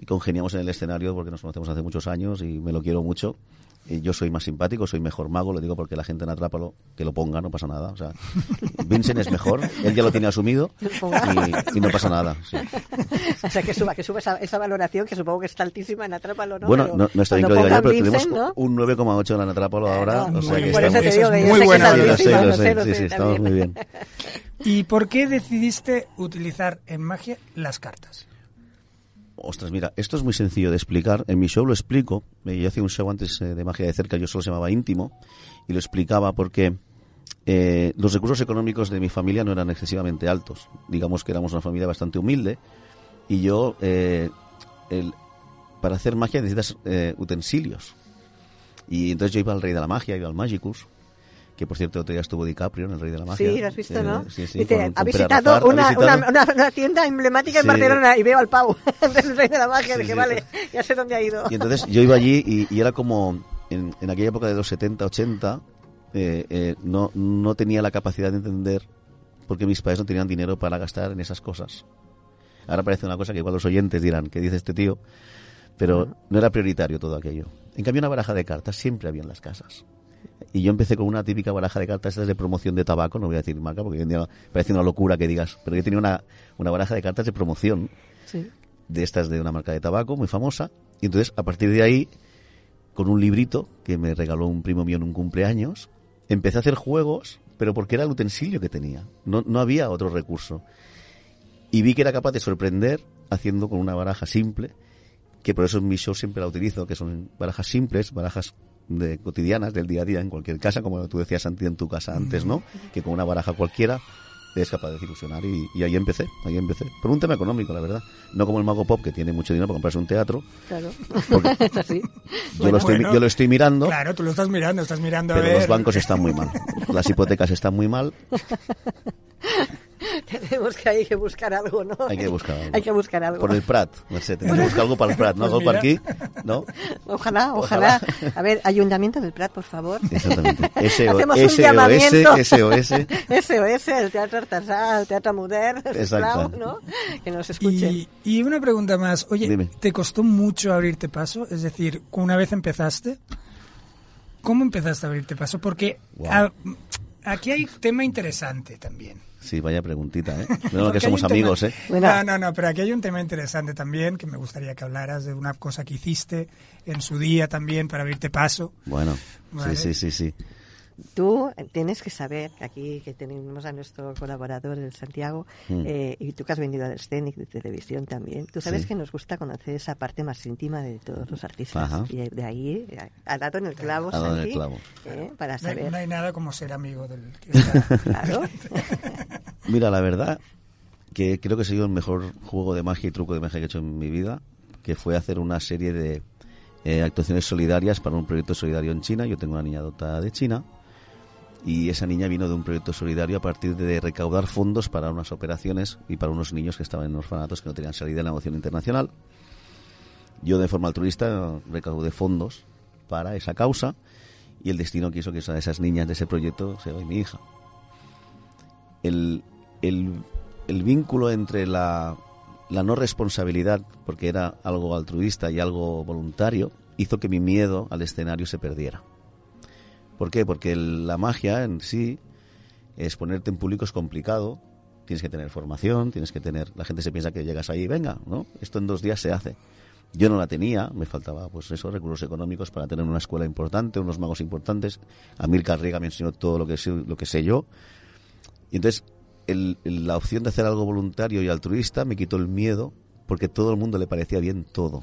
congeniamos en el escenario porque nos conocemos hace muchos años y me lo quiero mucho. Y yo soy más simpático, soy mejor mago, lo digo porque la gente en Atrápalo, que lo ponga, no pasa nada. O sea, Vincent es mejor, él ya lo tiene asumido y, y no pasa nada. sí. O sea, que suba, que suba esa, esa valoración, que supongo que está altísima en Atrápalo, ¿no? Bueno, Pero no, no está bien que lo diga yo, pero tenemos ¿no? un 9,8 en Atrápalo ahora. no, o sea muy que. Por eso estamos- te digo muy buena sí, sé sí, estamos muy bien. ¿Y por qué decidiste utilizar en magia las cartas? Ostras, mira, esto es muy sencillo de explicar. En mi show lo explico. Eh, Yo hacía un show antes eh, de magia de cerca, yo solo se llamaba íntimo, y lo explicaba porque eh, los recursos económicos de mi familia no eran excesivamente altos. Digamos que éramos una familia bastante humilde, y yo, para hacer magia necesitas utensilios. Y entonces yo iba al Rey de la Magia, iba al Magicus, que por cierto otro día estuvo DiCaprio en el Rey de la Magia. Sí, lo has visto, ¿no? Sí, sí, Dice, con- ha con Pere visitado, ha una, visitado- Una, una- una tienda emblemática en. Barcelona y veo al Pau, del Rey de la Magia. Dije, vale, ya sé dónde ha ido. Y entonces yo iba allí y, y era como, en, en aquella época de los 70, 80, eh, eh, no, no tenía la capacidad de entender por qué mis padres no tenían dinero para gastar en esas cosas. Ahora parece una cosa que igual los oyentes dirán, ¿qué dice este tío? Pero no era prioritario todo aquello. En cambio, una baraja de cartas siempre había en las casas. Y yo empecé con una típica baraja de cartas estas de promoción de tabaco, no voy a decir marca porque hoy en día parece una locura que digas, pero yo tenía una, una baraja de cartas de promoción Sí. de estas de una marca de tabaco muy famosa. Y entonces, a partir de ahí, con un librito que me regaló un primo mío en un cumpleaños, empecé a hacer juegos, pero porque era el utensilio que tenía. No, no había otro recurso. Y vi que era capaz de sorprender haciendo con una baraja simple, que por eso en mi show siempre la utilizo, que son barajas simples, barajas de cotidianas del día a día en cualquier casa, como tú decías Santi en tu casa antes, ¿no? Que con una baraja cualquiera es capaz de desilusionar y, y ahí empecé, ahí empecé. Por un tema económico, la verdad. No como el Mago Pop, que tiene mucho dinero para comprarse un teatro. Claro. Porque Es así. yo, lo estoy, Bueno. yo lo estoy mirando, Claro, tú lo estás mirando, estás mirando a pero ver. los bancos están muy mal. Las hipotecas están muy mal. Tenemos que hay que buscar algo, ¿no? Hay que buscar algo. Hay que buscar algo. Por el Prat, no sé, tenemos que buscar algo para el Prat, ¿no? Pues algo para aquí. ¿no? Ojalá, ojalá, A ver, Ayuntamiento del Prat, por favor. Exactamente. SO, Hacemos un SOS, llamamiento. SOS. SOS, el Teatro Artesà, el Teatro sisplau, Exacte. ¿no? Que nos escuchen. Y, y una pregunta más. Oye, Dime. ¿te costó mucho abrirte paso? Es decir, una vez empezaste, ¿cómo empezaste a abrirte paso? Porque Guau. a- aquí hay tema interesante también. Sí, vaya preguntita, ¿eh? Menos que somos amigos, tema- ¿eh? No, no, no, pero aquí hay un tema interesante también que me gustaría que hablaras de una cosa que hiciste en su día también para abrirte paso. Bueno, Vale. sí, sí, sí, sí. Tú tienes que saber, que aquí que tenemos a nuestro colaborador, el Santiago, Mm. eh, y tú que has venido del Scenic de televisión también, tú sabes Sí. que nos gusta conocer esa parte más íntima de todos los artistas. Ajá. Y de ahí, eh, ha dado en el clavo, dado en el Santi, clavo. eh, para No hay, saber. no hay nada como ser amigo del que está. Claro. Mira, la verdad que creo que ha sido el mejor juego de magia y truco de magia que he hecho en mi vida, que fue hacer una serie de eh, actuaciones solidarias para un proyecto solidario en China. Yo tengo una niña adoptada de China y esa niña vino de un proyecto solidario a partir de recaudar fondos para unas operaciones y para unos niños que estaban en orfanatos que no tenían salida en la moción internacional. Yo de forma altruista recaudé fondos para esa causa y el destino quiso que esa- esas niñas de ese proyecto sea hoy mi hija. El, el, el vínculo entre la, la no responsabilidad, porque era algo altruista y algo voluntario, hizo que mi miedo al escenario se perdiera. ¿Por qué? Porque el- la magia en sí, exponerte en público es complicado, tienes que tener formación, tienes que tener... La gente se piensa que llegas ahí, venga, ¿no? Esto en dos días se hace. Yo no la tenía, me faltaba pues eso, recursos económicos para tener una escuela importante, unos magos importantes. A Milka Riga me enseñó todo lo que sé, lo que sé yo. Y entonces el- la opción de hacer algo voluntario y altruista me quitó el miedo porque todo el mundo le parecía bien todo.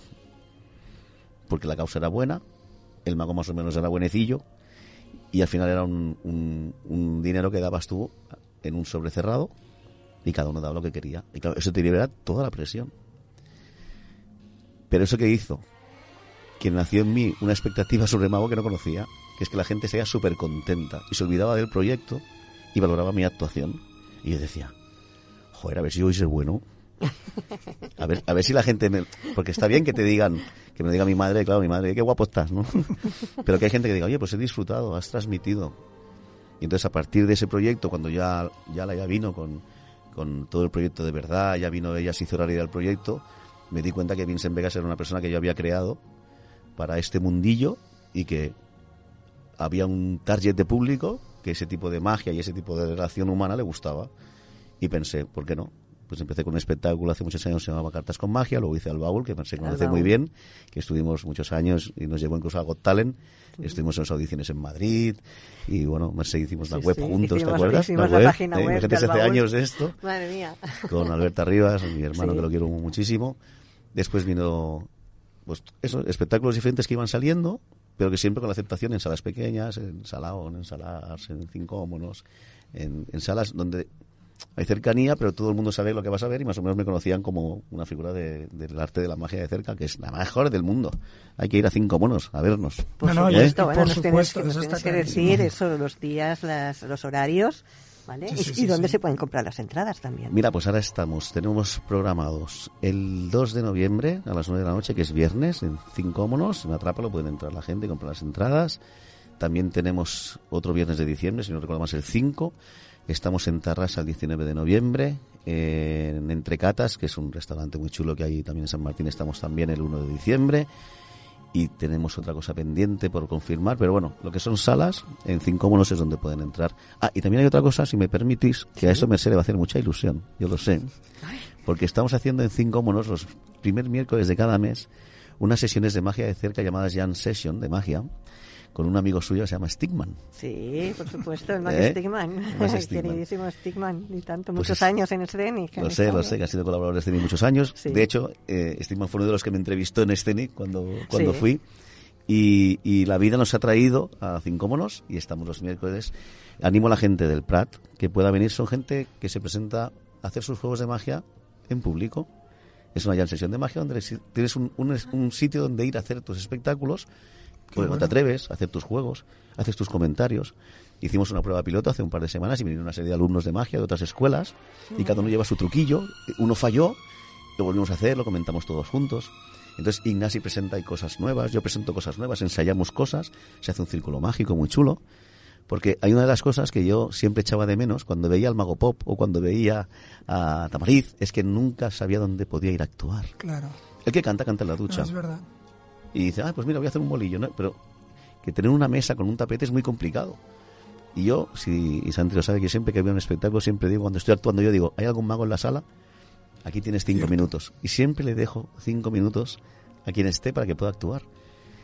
Porque la causa era buena, el mago más o menos era buenecillo y al final era un, un- un dinero que dabas tú en un sobre cerrado y cada uno daba lo que quería. Y claro, eso te libera toda la presión. Pero eso que hizo, que nació en mí una expectativa sobre mago que no conocía, que es que la gente sea súper contenta y se olvidaba del proyecto y valoraba mi actuación. Y yo decía, joder, a ver si yo voy ser bueno. A ver, a ver si la gente me... Porque está bien que te digan, que me diga mi madre, claro, mi madre, qué guapo estás, ¿no? Pero que hay gente que diga, oye, pues he disfrutado, has transmitido. Y entonces a partir de ese proyecto, cuando ya, ya la ya vino con, con todo el proyecto de verdad, ya vino ella, se hizo realidad el proyecto, me di cuenta que Vincent Vegas era una persona que yo había creado para este mundillo y que había un target de público que ese tipo de magia y ese tipo de relación humana le gustaba. Y pensé, ¿por qué no? Pues empecé con un espectáculo hace muchos años, se llamaba Cartas con Magia, luego hice Al Baúl, que se conoce muy bien, que estuvimos muchos años y nos llevó incluso a Got Talent, estuvimos en las audiciones en Madrid, y bueno, se hicimos la Sí, web sí, juntos, ¿te acuerdas? hicimos la página ¿eh? web de hace Baúl. años de esto Madre mía. con Alberta Rivas, mi hermano que lo quiero muchísimo. Después vino, pues eso, espectáculos diferentes que iban saliendo, pero que siempre con la aceptación en salas pequeñas, en Salaón, en Salas, en Cinco Monos, en, en salas donde hay cercanía, pero todo el mundo sabe lo que vas a ver y más o menos me conocían como una figura de- del arte de la magia de cerca, que es la mejor del mundo. Hay que ir a Cinco Monos a vernos. Por No, no, supuesto, y- y bueno, por nos tienes supuesto, eso tienes está que decir eso, los días, las, los horarios, ¿vale? Sí, y, sí, y sí, dónde sí. se pueden comprar las entradas también. Mira, pues ahora estamos, tenemos programados el 2 de noviembre a las 9 de la noche, que es viernes, en Cincómonos, en Atrápalo, pueden entrar la gente y comprar las entradas. También tenemos otro viernes de diciembre, si no recuerdo más, el 5. Estamos en Tarrasa el 19 de noviembre, en Entrecatas, que es un restaurante muy chulo que hay también en San Martín, estamos también el 1 de diciembre. Y tenemos otra cosa pendiente por confirmar, pero bueno, lo que son salas, en Cinco Monos es donde pueden entrar. Ah, y también hay otra cosa, si me permitís, que a eso Merced le va a hacer mucha ilusión, yo lo sé. Porque estamos haciendo en Cinco Monos los primer miércoles de cada mes unas sesiones de magia de cerca llamadas Jan Session de magia con un amigo suyo que se llama Stigman. Sí, por supuesto, el Max ¿Eh? Stigman, el queridísimo Stigman, y tanto, Pues muchos es- años en Scenic. Lo sé, lo sé, que ha sido colaborador de Scenic muchos años. Sí. De hecho, eh, Stigman fue uno de los que me entrevistó en Scenic cuando, cuando Sí. fui. Y, y la vida nos ha traído a Cincómonos y estamos los miércoles. Animo a la gente del Prat que pueda venir. Son gente que se presenta a hacer sus juegos de magia en público. Es una jam sesión de magia donde tienes un, un- un sitio donde ir a hacer tus espectáculos, porque no te atreves hacer tus juegos, haces tus comentarios. Hicimos una prueba piloto hace un par de semanas y vinieron una serie de alumnos de magia de otras escuelas y cada uno lleva su truquillo. Uno falló, lo volvimos a hacer, lo comentamos todos juntos. Entonces Ignasi presenta cosas nuevas, yo presento cosas nuevas, ensayamos cosas, se hace un círculo mágico muy chulo. Porque hay una de las cosas que yo siempre echaba de menos cuando veía al Mago Pop o cuando veía a Tamariz, es que nunca sabía dónde podía ir a actuar. Claro, El que canta, canta en la no, ducha. es verdad. Y dice, ah, pues mira, voy a hacer un bolillo, ¿no? Pero que tener una mesa con un tapete es muy complicado. Y yo, si, y Santi lo sabe, que siempre que veo un espectáculo, siempre digo, cuando estoy actuando, yo digo, ¿hay algún mago en la sala? Aquí tienes cinco Cierto. minutos. Y siempre le dejo cinco minutos a quien esté para que pueda actuar.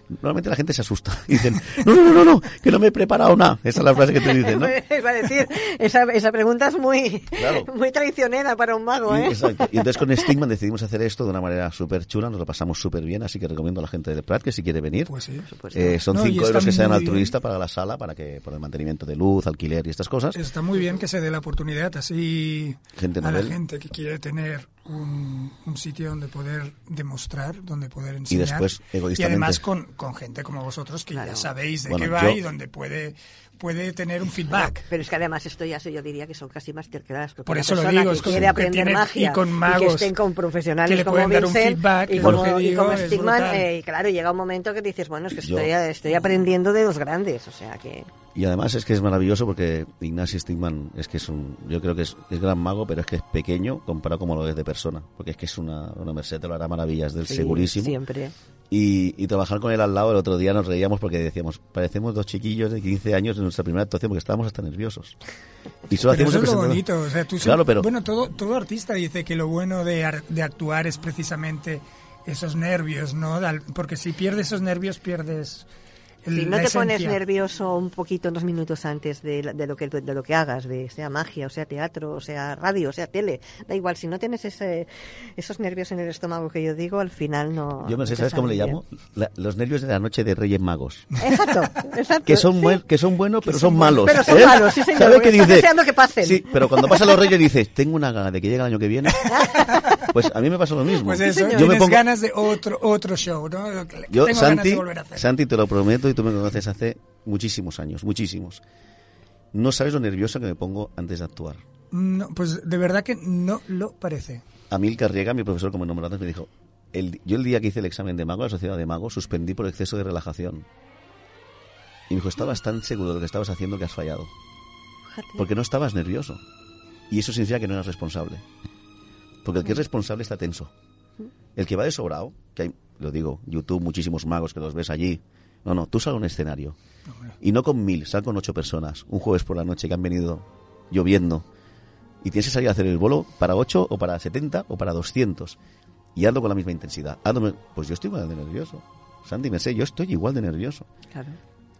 Normalmente la gente se asusta y dicen, no, no, no, no, no, que no me he preparado nada. Esa es la frase que te dicen, ¿no? Iba a decir, esa, esa pregunta es muy, Claro. muy traicionera para un mago, Y, ¿eh? exacto. Y entonces con Stigman decidimos hacer esto de una manera súper chula, nos lo pasamos súper bien, así que recomiendo a la gente del Prat que si quiere venir. Pues sí. Eh, son No, y 5 está euros que sean muy bien. altruista para la sala, para que por el mantenimiento de luz, alquiler y estas cosas. Está muy bien que se dé la oportunidad así Gente a la gente que quiere tener un, un sitio donde poder demostrar, donde poder enseñar. después, Y egoístamente- además con, con gente como vosotros que Claro. ya sabéis de Bueno, qué va yo- y donde puede, puede tener un feedback. Pero es que además esto ya se- yo diría que son casi masterclass. porque Por eso lo digo, que es quiere que aprender tiene- magia y con que magos estén con profesionales que le como pueden dar un Vincent feedback, y como, que y digo, como Stigman, eh, y claro, llega un momento que dices, bueno, es que Yo- estoy, estoy aprendiendo de los grandes, o sea que... Y además es que es maravilloso porque Ignacio Stigman es que es un, yo creo que es, es gran mago, pero es que es pequeño comparado como lo es de persona, porque es que es una, una merced, te lo hará maravillas del sí, segurísimo. Siempre. Y, y trabajar con él al lado el otro día nos reíamos porque decíamos, parecemos dos chiquillos de 15 años en nuestra primera actuación porque estábamos hasta nerviosos. Y solo Pero hacíamos eso es lo bonito. O sea, tú Claro, pero- Bueno, todo, todo artista dice que lo bueno de, ar- de actuar es precisamente esos nervios, ¿no? Porque si pierdes esos nervios, pierdes Si no te pones nervioso un poquito unos minutos antes de, la- de lo que de lo que hagas, de sea magia, o sea teatro, o sea radio, o sea tele, da igual, si no tienes ese, esos nervios en el estómago que yo digo, al final no. Yo no sé, ¿sabes cómo le llamo? La- los nervios de la noche de Reyes Magos. Exacto, exacto. Que son, sí. buen- que son buenos, pero son son malos. Pero son ¿eh? malos, sí, señor, ¿Sabes porque qué estás dice? deseando que pasen. Sí, pero cuando pasan los Reyes dices, tengo una gana de que llegue el año que viene. Pues a mí me pasa lo mismo. Pues eso, yo me tienes pongo, ganas de otro otro show, ¿no? Yo, Tengo ganas Santi, de volver a hacer. Santi, te lo prometo y tú me conoces hace muchísimos años, muchísimos. No sabes lo nervioso que me pongo antes de actuar. No, pues de verdad que no lo parece. Amil Carriega, mi profesor como nombre antes, me dijo, el, yo el día que hice el examen de mago, la sociedad de mago, suspendí por exceso de relajación. Y me dijo, estabas tan seguro de lo que estabas haciendo que has fallado. Porque no estabas nervioso. Y eso significa que no eras responsable. Porque el que es responsable está tenso. El que va de sobrado, que hay, lo digo, YouTube, muchísimos magos que los ves allí. No, no, tú sal a un escenario. Y no con mil, sal con ocho personas. Un jueves por la noche que han venido lloviendo. Y tienes que salir a hacer el bolo para ocho o para 70 o para 200. Y hazlo con la misma intensidad. Hazlo- pues yo estoy igual de nervioso. Sandy, me sé, yo estoy igual de nervioso. Claro.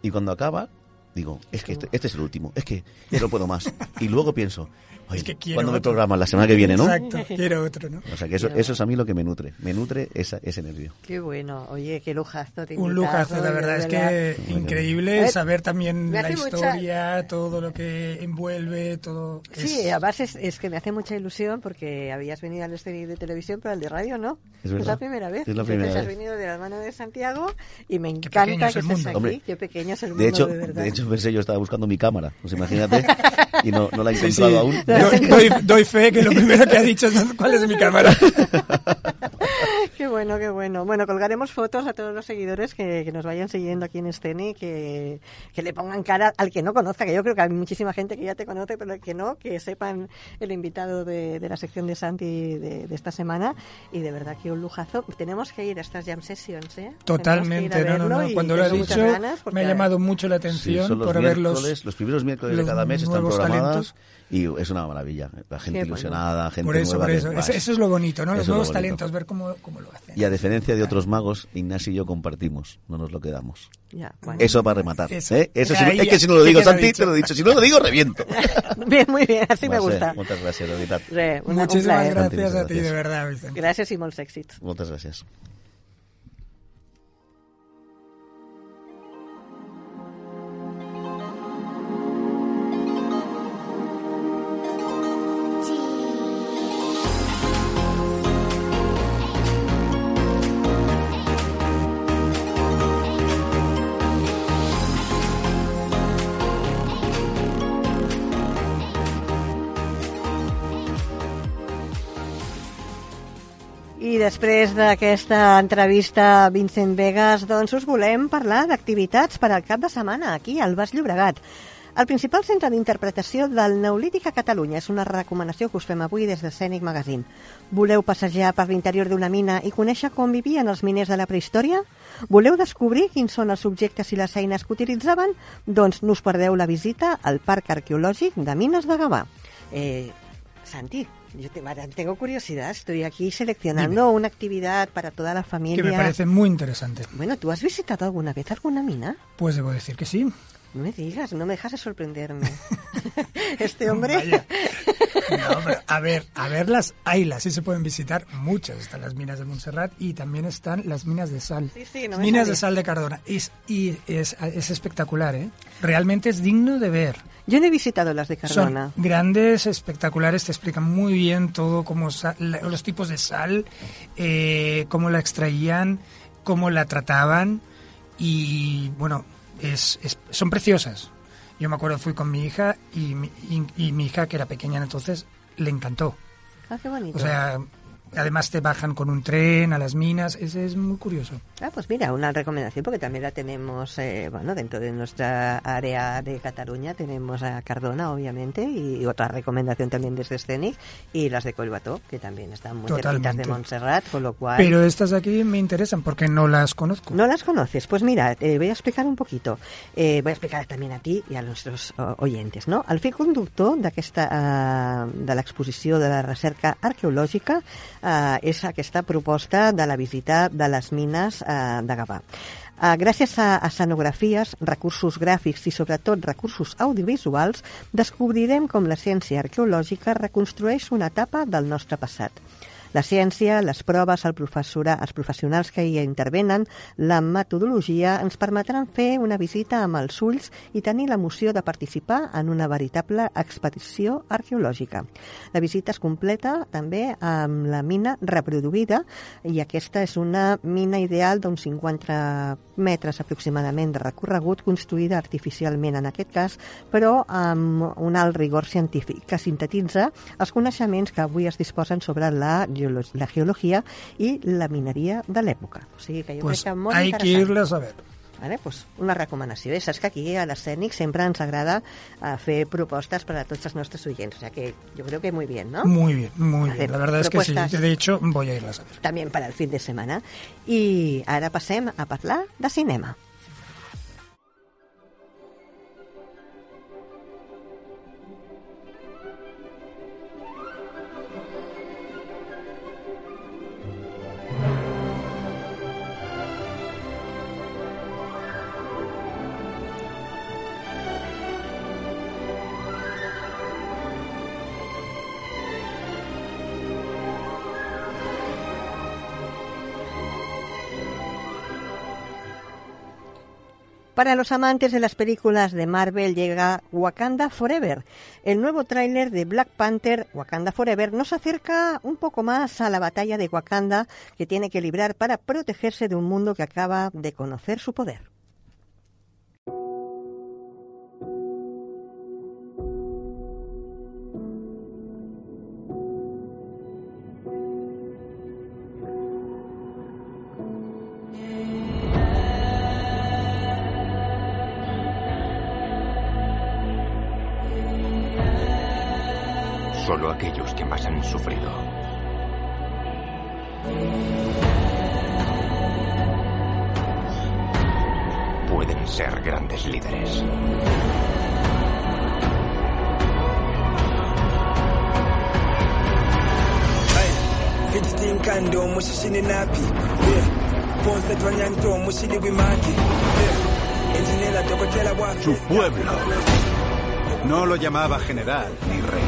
Y cuando acaba, digo, es que este, este es el último, es que ya no puedo más. Y luego pienso, Es que quiero ¿cuándo me otro. programan? La semana que viene, ¿no? Exacto, quiero otro, ¿no? O sea, que eso, eso es a mí lo que me nutre. Me nutre esa, ese nervio. Qué bueno, oye, qué lujazo. te Un lujazo, la verdad es que Bueno. increíble saber también me la mucha- historia, todo lo que envuelve, todo. Sí, es- además es, es que me hace mucha ilusión porque habías venido al escenario de televisión, pero al de radio no. Es verdad. la primera vez. Es la Entonces primera has vez. venido de la mano de Santiago y me encanta que estés aquí. Hombre, Qué pequeño es el mundo, De hecho, de verdad. de hecho pensé yo estaba buscando mi cámara, pues imagínate, y no, no la he Sí, sí. encontrado aún. Doy, doy- doy fe que lo primero que ha dicho es cuál es mi cámara. Qué bueno, qué bueno. Bueno, colgaremos fotos a todos los seguidores que, que nos vayan siguiendo aquí en Escene, que, que le pongan cara al que no conozca, que yo creo que hay muchísima gente que ya te conoce, pero el que no, que sepan el invitado de, de la sección de Santi de, de esta semana. Y de verdad que un lujazo. Tenemos que ir a estas jam sessions, ¿eh? Totalmente, no, no, no. Cuando lo ha tengo muchas dicho, ganas porque- me ha llamado mucho la Sí, atención son los por ver los, miércoles, los primeros miércoles de cada mes están nuevos programadas talentos. Y es una maravilla. La gente Qué bueno. ilusionada, gente Por eso, nueva. por que- eso. Buah, Eso, eso es lo bonito, ¿no? Los lo nuevos bonito. talentos, ver cómo, cómo lo hacen. Y a diferencia de otros magos, Ignacio y yo compartimos, no nos lo quedamos. Ya, bueno. Eso para rematar. Eso. ¿eh? Eso sí- Ahí es que si no lo digo, que lo Santi, te lo he dicho. Si no lo digo, reviento. Bien, muy bien, así me gusta. Muchas gracias, un Muchísimas gracias Santi, a ti, muchas de gracias. verdad, Vicente. Gracias y molts èxits. Moltes gràcies. Després d'aquesta entrevista a Vincent Vegas, doncs us volem parlar d'activitats per al cap de setmana aquí al Bas Llobregat. El principal centre d'interpretació del Neolític a Catalunya és una recomanació que us fem avui des de Scenic Magazine. Voleu passejar per l'interior d'una mina i conèixer com vivien els miners de la prehistòria? Voleu descobrir quins són els objectes i les eines que utilitzaven? Doncs no us perdeu la visita al Parc Arqueològic de Mines de Gavà. Eh, Santi, yo te, tengo curiosidad, estoy aquí seleccionando Dime. una actividad para toda la familia. Que me parece muy interesante. Bueno, ¿tú has visitado alguna vez alguna mina? Pues debo decir que sí. No me digas, no me dejas de sorprenderme. este hombre... Vaya. No, pero a ver, a verlas, haylas, sí se pueden visitar muchas. Están las minas de Montserrat y también están las minas de sal. Sí, sí, no minas de sal de Cardona. Es, y es, es espectacular, ¿eh? Realmente es digno de ver. Yo no he visitado las de Cardona. Son grandes, espectaculares, te explican muy bien todo, cómo los tipos de sal, eh, cómo la extraían, cómo la trataban y bueno, es, es, son preciosas. Yo me acuerdo, fui con mi hija y mi, y, y mi hija, que era pequeña entonces, le encantó. Ah, qué bonito. O sea, Además te bajan con un tren a las minas, ese es muy curioso. Ah, pues mira, una recomendación porque también la tenemos, eh, bueno, dentro de nuestra área de Cataluña tenemos a Cardona, obviamente, y otra recomendación también desde Scenic y las de Colbató, que también están muy cerquitas de Montserrat, con lo cual... Pero estas aquí me interesan porque no las conozco. ¿No las conoces? Pues mira, te voy a explicar un poquito. Eh, voy a explicar también a ti y a nuestros oyentes, no? El fil conductor d'aquesta uh, de l'exposició de la recerca arqueològica eh, és aquesta proposta de la visita de les mines eh, de Gavà. Eh, gràcies a escenografies, recursos gràfics i sobretot recursos audiovisuals, descobrirem com la ciència arqueològica reconstrueix una etapa del nostre passat. La ciència, les proves, el professora, els professionals que hi intervenen, la metodologia ens permetran fer una visita amb els ulls i tenir l'emoció de participar en una veritable expedició arqueològica. La visita es completa també amb la mina reproduïda i aquesta és una mina ideal d'uns 50 metres aproximadament de recorregut construïda artificialment en aquest cas, però amb un alt rigor científic que sintetitza els coneixements que avui es disposen sobre la la geología y la minería de l'època. O sigui que jo pues crec que molt hay que irles a ver. Vale, pues una recomanació. Eh? Saps que aquí a l'Escènic sempre ens agrada uh, fer propostes per a tots els nostres oients. O sea que yo creo que muy bien, ¿no? Muy bien, muy bien. La verdad es que sí. De hecho, voy a irles a ver. También para el fin de semana. I ara passem a parlar de cinema. Para los amantes de las películas de Marvel llega Wakanda Forever. El nuevo tráiler de Black Panther, Wakanda Forever, nos acerca un poco más a la batalla de Wakanda que tiene que librar para protegerse de un mundo que acaba de conocer su poder. Sufrido. Pueden ser grandes líderes. Su pueblo no lo llamaba general ni rey.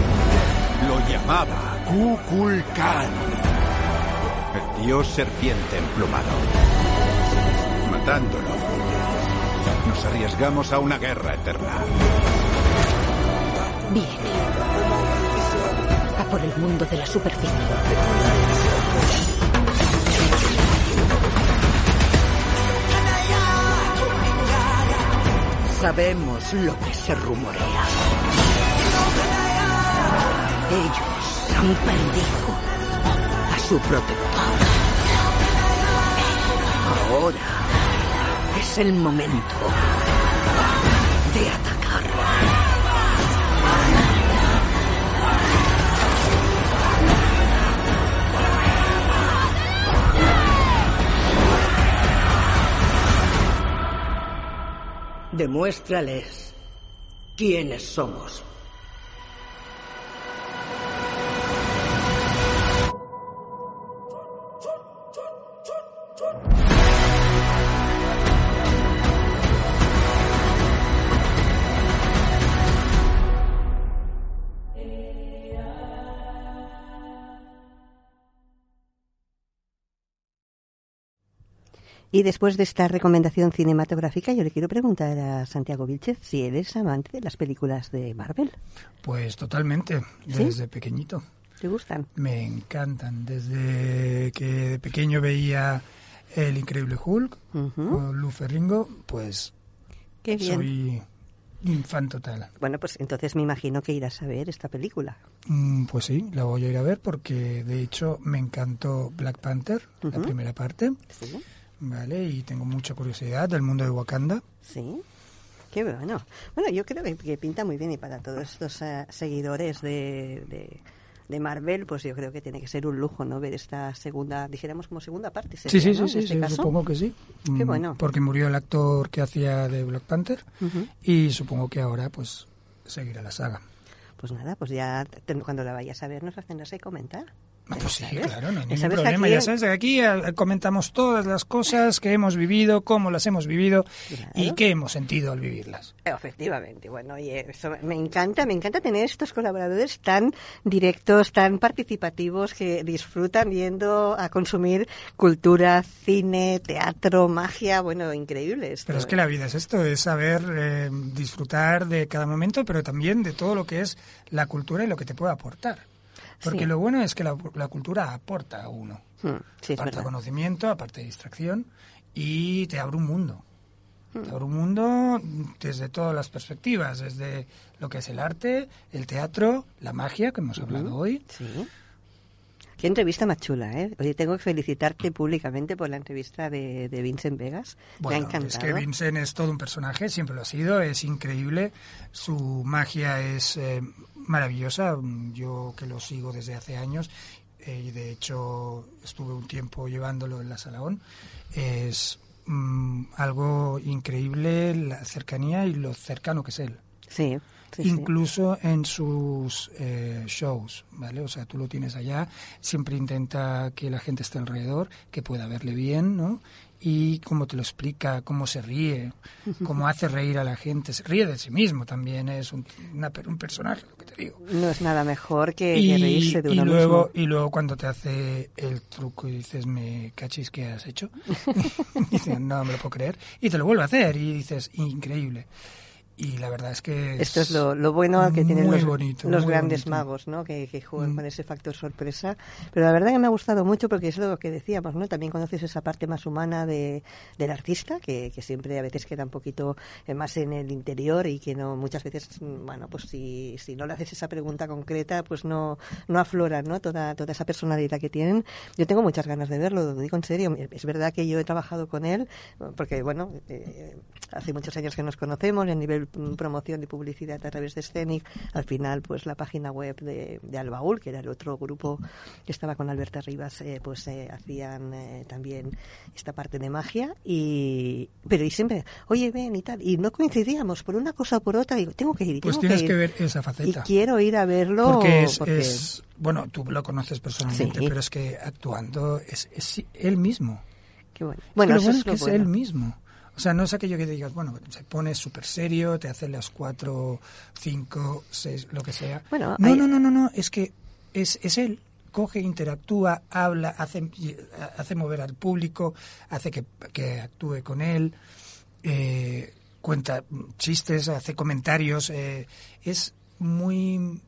Lo llamaba Kukulkan. El dios serpiente emplumado. Matándolo, nos arriesgamos a una guerra eterna. Bien. A por el mundo de la superficie. Sabemos lo que se rumorea. Ellos han perdido a su protector. Ahora es el momento de atacar. Demuéstrales quiénes somos. Y después de esta recomendación cinematográfica, yo le quiero preguntar a Santiago Vilchez si eres amante de las películas de Marvel. Pues totalmente, ¿Sí? desde pequeñito. ¿Te gustan? Me encantan. Desde que de pequeño veía El Increíble Hulk Ujú. con Lou Ferringo, pues Qué bien. soy un fan total. Bueno, pues entonces me imagino que irás a ver esta película. Mm, Pues sí, la voy a ir a ver porque de hecho me encantó Black Panther, la primera parte, Sí, ¿vale? Y tengo mucha curiosidad del mundo de Wakanda. sí. Qué bueno. Bueno, yo creo que, que pinta muy bien y para todos estos eh, seguidores de, de, de Marvel, pues yo creo que tiene que ser un lujo, ¿no? Ver esta segunda, dijéramos como segunda parte. Sí, sería, sí, sí, sí, este sí, caso. supongo que sí. Qué Mm, bueno. Porque murió el actor que hacía de Black Panther y supongo que ahora pues seguirá la saga. Pues nada, pues ya cuando la vayas a ver nos la tendrás que comentar. Ah, Pues sí, ¿Sabes? claro, no hay ningún problema. aquí- Ya sabes que aquí eh, comentamos todas las cosas que hemos vivido, cómo las hemos vivido y qué hemos sentido al vivirlas. Efectivamente, bueno, oye, eso me encanta, me encanta tener estos colaboradores tan directos, tan participativos que disfrutan yendo a consumir cultura, cine, teatro, magia, bueno, increíble esto. Pero es que la vida es esto, es saber eh, disfrutar de cada momento, pero también de todo lo que es la cultura y lo que te puede aportar. Porque Sí. lo bueno es que la, la cultura aporta a uno. Hmm, sí, aparte conocimiento, aparte de distracción, y te abre un mundo. Hmm. Te abre un mundo desde todas las perspectivas, desde lo que es el arte, el teatro, la magia, que hemos hablado hoy. Sí. Qué entrevista más chula, ¿eh? Oye, tengo que felicitarte públicamente por la entrevista de, de Vincent Vegas. me ha Bueno, encantado. es que Vincent es todo un personaje, siempre lo ha sido, es increíble, su magia es eh, maravillosa, yo que lo sigo desde hace años eh, y de hecho estuve un tiempo llevándolo en la Salaón, es mm, algo increíble la cercanía y lo cercano que es él. Sí, sí, sí. incluso en sus eh, shows, ¿vale? O sea, tú lo tienes allá, siempre intenta que la gente esté alrededor, que pueda verle bien, ¿no? Y cómo te lo explica, cómo se ríe, cómo hace reír a la gente, se ríe de sí mismo también, es un, una un personaje, lo que te digo. No es nada mejor que, que Y, reírse de y uno luego, mismo. y luego cuando te hace el truco y dices, me cachis, ¿qué has hecho? y dices, no me lo puedo creer. Y te lo vuelve a hacer y dices, increíble. Y la verdad es que Esto es lo, lo bueno que tienen los, bonito, los muy grandes bonito. magos, ¿no? Que, que juegan Mm. con ese factor sorpresa. Pero la verdad que me ha gustado mucho porque es lo que decíamos, ¿no? También conoces esa parte más humana de, del artista, que, que siempre a veces queda un poquito eh, más en el interior y que no muchas veces, mm, bueno, pues si, si no le haces esa pregunta concreta, pues no, no aflora, ¿no? Toda, toda esa personalidad que tienen. Yo tengo muchas ganas de verlo, lo digo en serio. Es verdad que yo he trabajado con él, porque, bueno, eh, hace muchos años que nos conocemos, en nivel promoción y publicidad a través de Scenic, al final, pues la página web de, de Albaúl, que era el otro grupo que estaba con Alberta Rivas, eh, pues eh, hacían eh, también esta parte de magia, y pero y siempre, oye, ven y tal, y no coincidíamos por una cosa o por otra, digo, tengo que ir, y Pues tienes que, ver esa y faceta. quiero ir a verlo Porque es, porque- es- bueno, tú lo conoces personalmente, Sí. pero es que actuando es, es él mismo. qué bueno. Es que Bueno, lo bueno es es que es bueno. él mismo. O sea, no es aquello que te digas, bueno, se pone súper serio, te hace las cuatro, cinco, seis, lo que sea. Bueno, no, hay- no, no, no, no, es que es, es él. Coge, interactúa, habla, hace, hace mover al público, hace que, que actúe con él, eh, cuenta chistes, hace comentarios. eh, es muy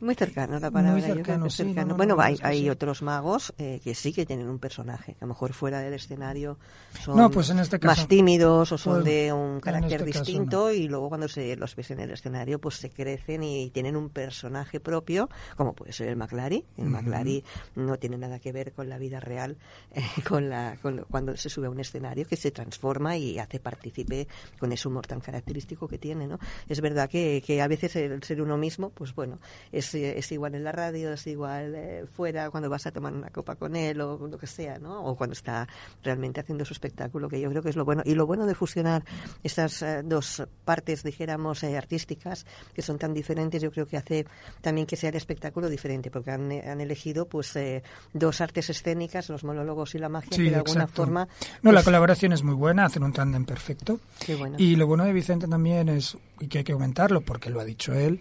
Muy cercano la palabra. Muy cercano, sí, no, cercano. no, bueno, no, hay, hay otros magos eh, que sí que tienen un personaje, que a lo mejor fuera del escenario son No, pues en este caso- más tímidos o son Pues, de un carácter este caso distinto y luego cuando se los ves en el escenario pues se crecen y tienen un personaje propio, como puede ser el McLary. El McLary no tiene nada que ver con la vida real, eh, con la con cuando se sube a un escenario que se transforma y hace partícipe con ese humor tan característico que tiene, ¿no? Es verdad que, que a veces el ser uno mismo, pues bueno, es, eh, es igual en la radio, es igual eh, fuera cuando vas a tomar una copa con él o lo que sea, ¿no? O cuando está realmente haciendo su espectáculo, que yo creo que es lo bueno. Y lo bueno de fusionar estas eh, dos partes, dijéramos, eh, artísticas, que son tan diferentes, yo creo que hace también que sea el espectáculo diferente, porque han, han elegido pues eh, dos artes escénicas, los monólogos y la magia, Sí, que de alguna forma... No, la pues, colaboración es muy buena, hacen un tándem perfecto. Qué bueno. Y lo bueno de Vicente también es, y que hay que aumentarlo, porque lo ha dicho él,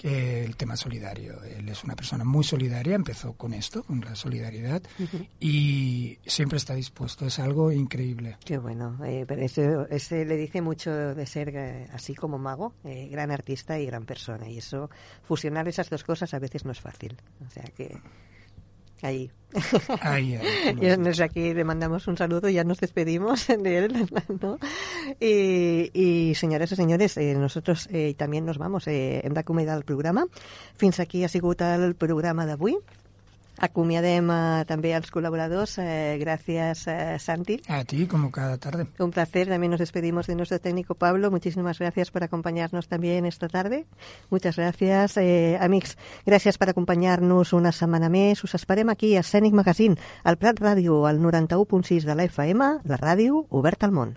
que el tema solidario. Él es una persona muy solidaria, empezó con esto, con la solidaridad, y siempre está dispuesto. Es algo increíble. Qué bueno, eh, pero ese, ese le dice mucho de ser eh, así como mago, eh, gran artista y gran persona. Y eso, fusionar esas dos cosas a veces no es fácil. O sea que ahí. Ahí, ahí, Y desde aquí le mandamos un saludo y ya nos despedimos de él. ¿no? Y, y senyores i senyores, eh, nosotros eh, també nos vamos. Eh, hem d'acomiadar el programa. Fins aquí ha sigut el programa d'avui. Acomiadem eh, també als col·laboradors. Eh, gràcies, eh, Santi. A ti, como cada tarde. Un placer. También nos despedimos de nuestro técnico Pablo. Muchísimas gracias por acompañarnos también esta tarde. Muchas gracias. Eh, amics, gràcies per acompanyar-nos una setmana més. Us esperem aquí a Scenic Magazine, al Prat Ràdio, al 91.6 de la FM, la ràdio oberta al món.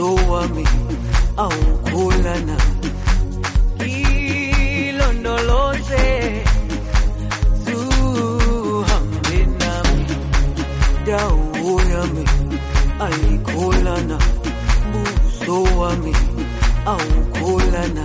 tuwami au kulana ilondoloze zuhambenami dawo yami aikulana buso wami au kulana